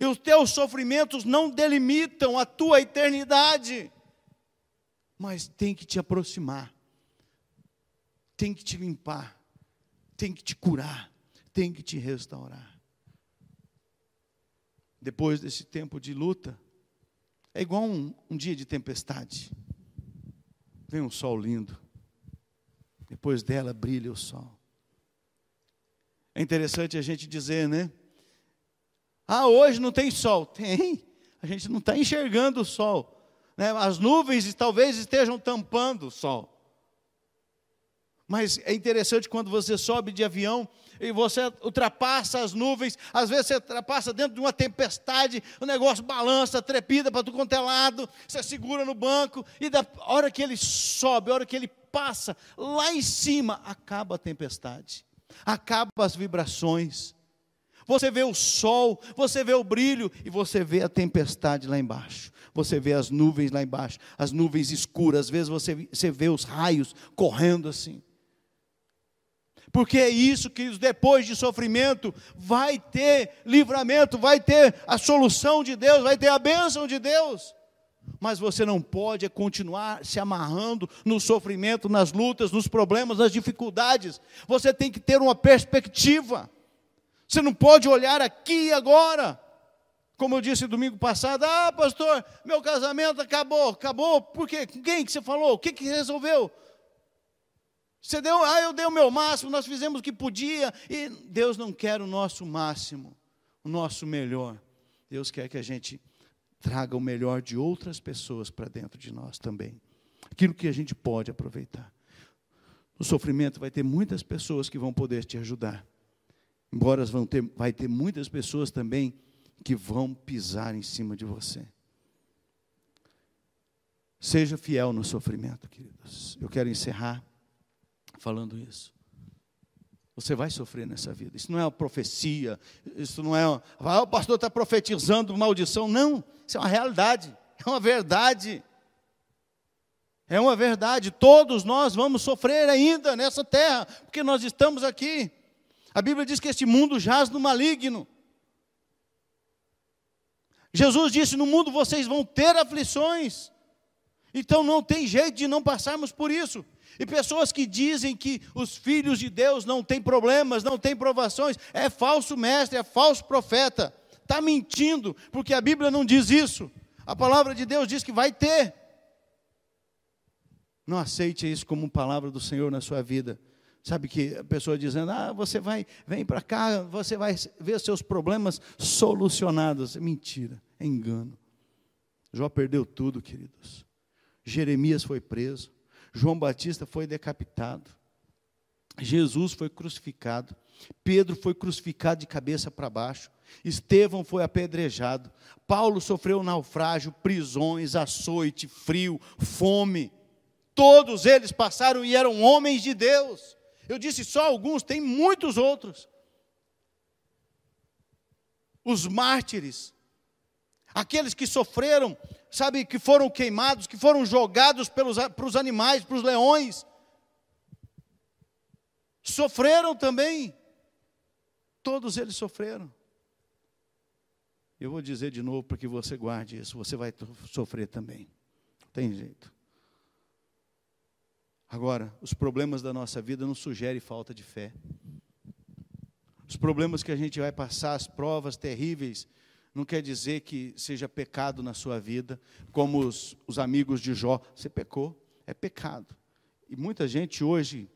[SPEAKER 1] E os teus sofrimentos não delimitam a tua eternidade, mas tem que te aproximar, tem que te limpar, tem que te curar, tem que te restaurar depois desse tempo de luta, é igual um, um dia de tempestade. Vem um sol lindo, depois dela brilha o sol. É interessante a gente dizer, né? Ah, hoje não tem sol. Tem, a gente não está enxergando o sol. Né? As nuvens talvez estejam tampando o sol. Mas é interessante quando você sobe de avião e você ultrapassa as nuvens, às vezes você ultrapassa dentro de uma tempestade, o negócio balança, trepida para tudo quanto é lado, você segura no banco, e da hora que ele sobe, a hora que ele passa, lá em cima, acaba a tempestade, acaba as vibrações. Você vê o sol, você vê o brilho e você vê a tempestade lá embaixo. Você vê as nuvens lá embaixo, as nuvens escuras, às vezes você, você vê os raios correndo assim porque é isso que depois de sofrimento vai ter livramento, vai ter a solução de Deus, vai ter a bênção de Deus. Mas você não pode continuar se amarrando no sofrimento, nas lutas, nos problemas, nas dificuldades. Você tem que ter uma perspectiva. Você não pode olhar aqui e agora. Como eu disse domingo passado, ah, pastor, meu casamento acabou. Acabou por quê? Com quem que você falou? O que, que resolveu? Você deu, ah, eu dei o meu máximo, nós fizemos o que podia, e Deus não quer o nosso máximo, o nosso melhor. Deus quer que a gente traga o melhor de outras pessoas para dentro de nós também. Aquilo que a gente pode aproveitar. No sofrimento vai ter muitas pessoas que vão poder te ajudar. Embora vão ter, vai ter muitas pessoas também que vão pisar em cima de você. Seja fiel no sofrimento, queridos. Eu quero encerrar falando isso. Você vai sofrer nessa vida. Isso não é uma profecia. Isso não é. Ah, o pastor está profetizando maldição. Não. Isso é uma realidade. É uma verdade. É uma verdade. Todos nós vamos sofrer ainda nessa terra, porque nós estamos aqui. A Bíblia diz que este mundo jaz no maligno. Jesus disse: No mundo vocês vão ter aflições. Então não tem jeito de não passarmos por isso. E pessoas que dizem que os filhos de Deus não têm problemas, não têm provações, é falso mestre, é falso profeta. Está mentindo, porque a Bíblia não diz isso. A palavra de Deus diz que vai ter. Não aceite isso como palavra do Senhor na sua vida. Sabe que a pessoa dizendo, ah, você vai, vem para cá, você vai ver seus problemas solucionados. Mentira, é engano. Jó perdeu tudo, queridos. Jeremias foi preso. João Batista foi decapitado. Jesus foi crucificado. Pedro foi crucificado de cabeça para baixo. Estevão foi apedrejado. Paulo sofreu naufrágio, prisões, açoite, frio, fome. Todos eles passaram e eram homens de Deus. Eu disse só alguns, tem muitos outros. Os mártires, aqueles que sofreram, sabe, que foram queimados, que foram jogados pelos, para os animais, para os leões, sofreram também. Todos eles sofreram. Eu vou dizer de novo para que você guarde isso, você vai sofrer também. Tem jeito. Agora, os problemas da nossa vida não sugerem falta de fé. Os problemas que a gente vai passar, as provas terríveis, não quer dizer que seja pecado na sua vida, como os, os amigos de Jó. Você pecou, é pecado. E muita gente hoje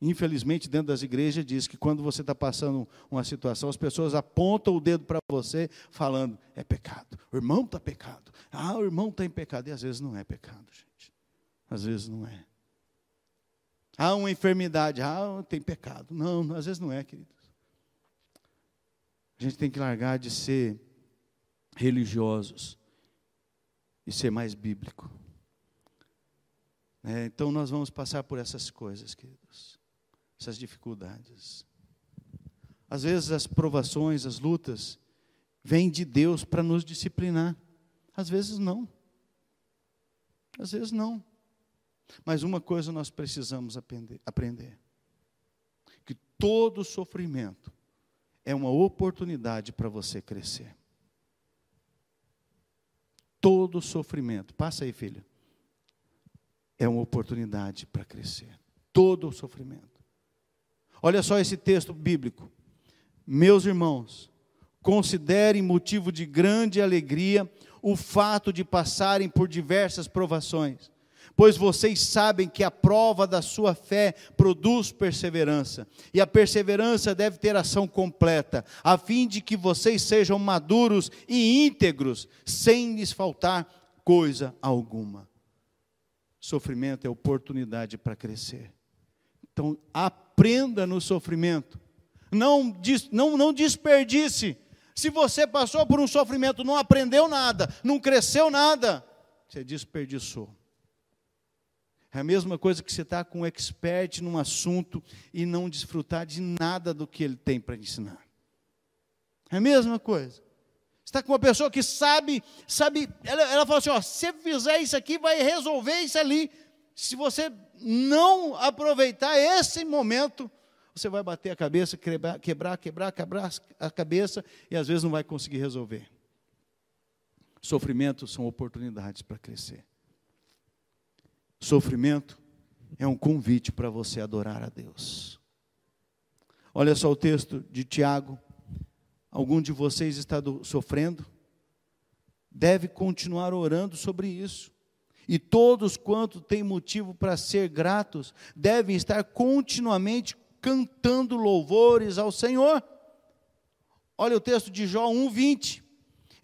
[SPEAKER 1] infelizmente, dentro das igrejas, diz que quando você está passando uma situação, as pessoas apontam o dedo para você, falando: é pecado, o irmão está pecado, ah, o irmão está em pecado. E às vezes não é pecado, gente. Às vezes não é. Há uma enfermidade, ah, tem pecado. Não, às vezes não é, queridos. A gente tem que largar de ser religiosos e ser mais bíblico. É, então nós vamos passar por essas coisas, queridos essas dificuldades. Às vezes as provações, as lutas, vêm de Deus para nos disciplinar. Às vezes não. Às vezes não. Mas uma coisa nós precisamos aprender, aprender: que todo sofrimento é uma oportunidade para você crescer. Todo sofrimento, passa aí, filha, é uma oportunidade para crescer. Todo sofrimento. Olha só esse texto bíblico. Meus irmãos, considerem motivo de grande alegria o fato de passarem por diversas provações, pois vocês sabem que a prova da sua fé produz perseverança, e a perseverança deve ter ação completa, a fim de que vocês sejam maduros e íntegros, sem lhes faltar coisa alguma. Sofrimento é oportunidade para crescer. Então, aprenda no sofrimento. Não, não, não desperdice. Se você passou por um sofrimento, não aprendeu nada, não cresceu nada, você desperdiçou. É a mesma coisa que você está com um expert num assunto e não desfrutar de nada do que ele tem para ensinar. É a mesma coisa. Você está com uma pessoa que sabe, sabe, ela, ela fala assim: ó, se fizer isso aqui, vai resolver isso ali. Se você não aproveitar esse momento, você vai bater a cabeça, quebrar, quebrar, quebrar, quebrar a cabeça e às vezes não vai conseguir resolver. Sofrimentos são oportunidades para crescer. Sofrimento é um convite para você adorar a Deus. Olha só o texto de Tiago. Algum de vocês está do, sofrendo? Deve continuar orando sobre isso. E todos quanto têm motivo para ser gratos devem estar continuamente cantando louvores ao Senhor. Olha o texto de Jó 1:20.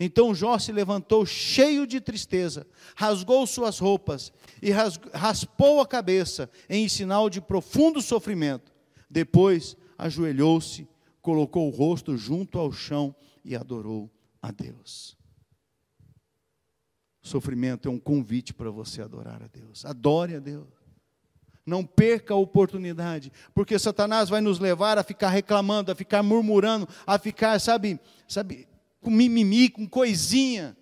[SPEAKER 1] Então Jó se levantou cheio de tristeza, rasgou suas roupas e raspou a cabeça em sinal de profundo sofrimento. Depois ajoelhou-se, colocou o rosto junto ao chão e adorou a Deus. Sofrimento é um convite para você adorar a Deus. Adore a Deus. Não perca a oportunidade, porque Satanás vai nos levar a ficar reclamando, a ficar murmurando, a ficar, sabe, sabe, com mimimi, com coisinha.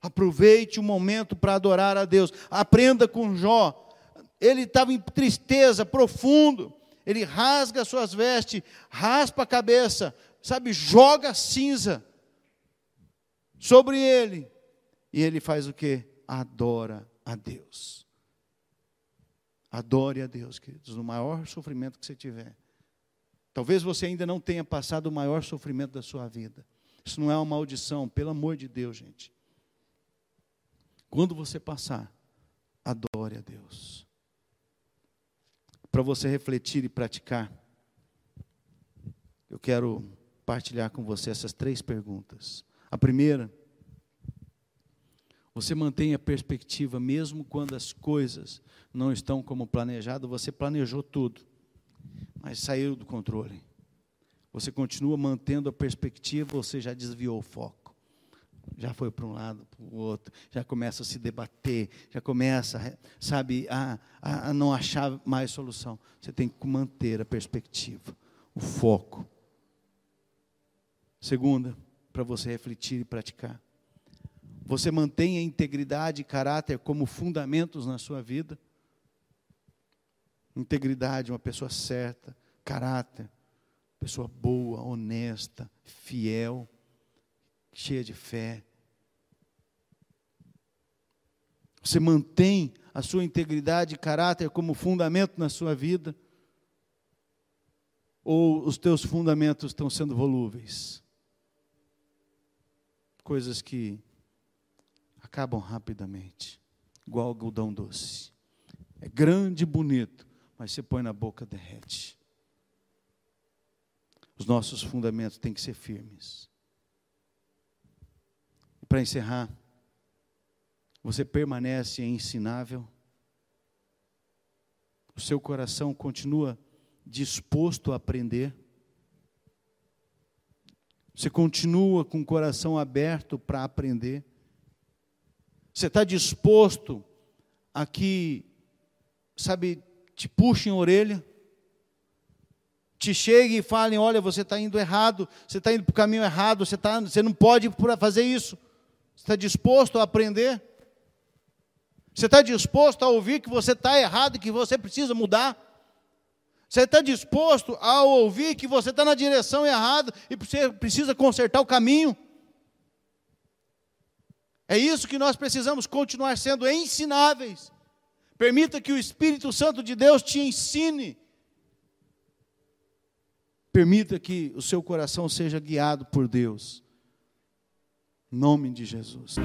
[SPEAKER 1] Aproveite o momento para adorar a Deus. Aprenda com Jó. Ele estava em tristeza profundo. Ele rasga suas vestes, raspa a cabeça, sabe, joga cinza sobre ele e ele faz o que? Adora a Deus. Adore a Deus, queridos, no maior sofrimento que você tiver. Talvez você ainda não tenha passado o maior sofrimento da sua vida. Isso não é uma maldição, pelo amor de Deus, gente. Quando você passar, adore a Deus. Para você refletir e praticar, eu quero partilhar com você essas três perguntas. A primeira, você mantém a perspectiva mesmo quando as coisas não estão como planejado, você planejou tudo, mas saiu do controle. Você continua mantendo a perspectiva, você já desviou o foco. já foi para um lado, para o outro, já começa a se debater, já começa, sabe, a, a, a não achar mais solução. Você tem que manter a perspectiva, o foco. Segunda, para você refletir e praticar. Você mantém a integridade e caráter como fundamentos na sua vida? Integridade, uma pessoa certa, caráter, pessoa boa, honesta, fiel, cheia de fé. Você mantém a sua integridade e caráter como fundamento na sua vida? Ou os teus fundamentos estão sendo volúveis? Coisas que acabam rapidamente, igual algodão doce. É grande e bonito, mas você põe na boca, derrete. Os nossos fundamentos têm que ser firmes. E para encerrar, você permanece ensinável? O seu coração continua disposto a aprender? Você continua com o coração aberto para aprender? Você está disposto a que, sabe, te puxem a orelha? Te cheguem e falem: olha, você está indo errado, você está indo para o caminho errado, você, tá, você não pode fazer isso. Você está disposto a aprender? Você está disposto a ouvir que você está errado e que você precisa mudar? Você está disposto a ouvir que você está na direção errada e você precisa consertar o caminho? É isso que nós precisamos continuar sendo ensináveis. Permita que o Espírito Santo de Deus te ensine. Permita que o seu coração seja guiado por Deus. Em nome de Jesus.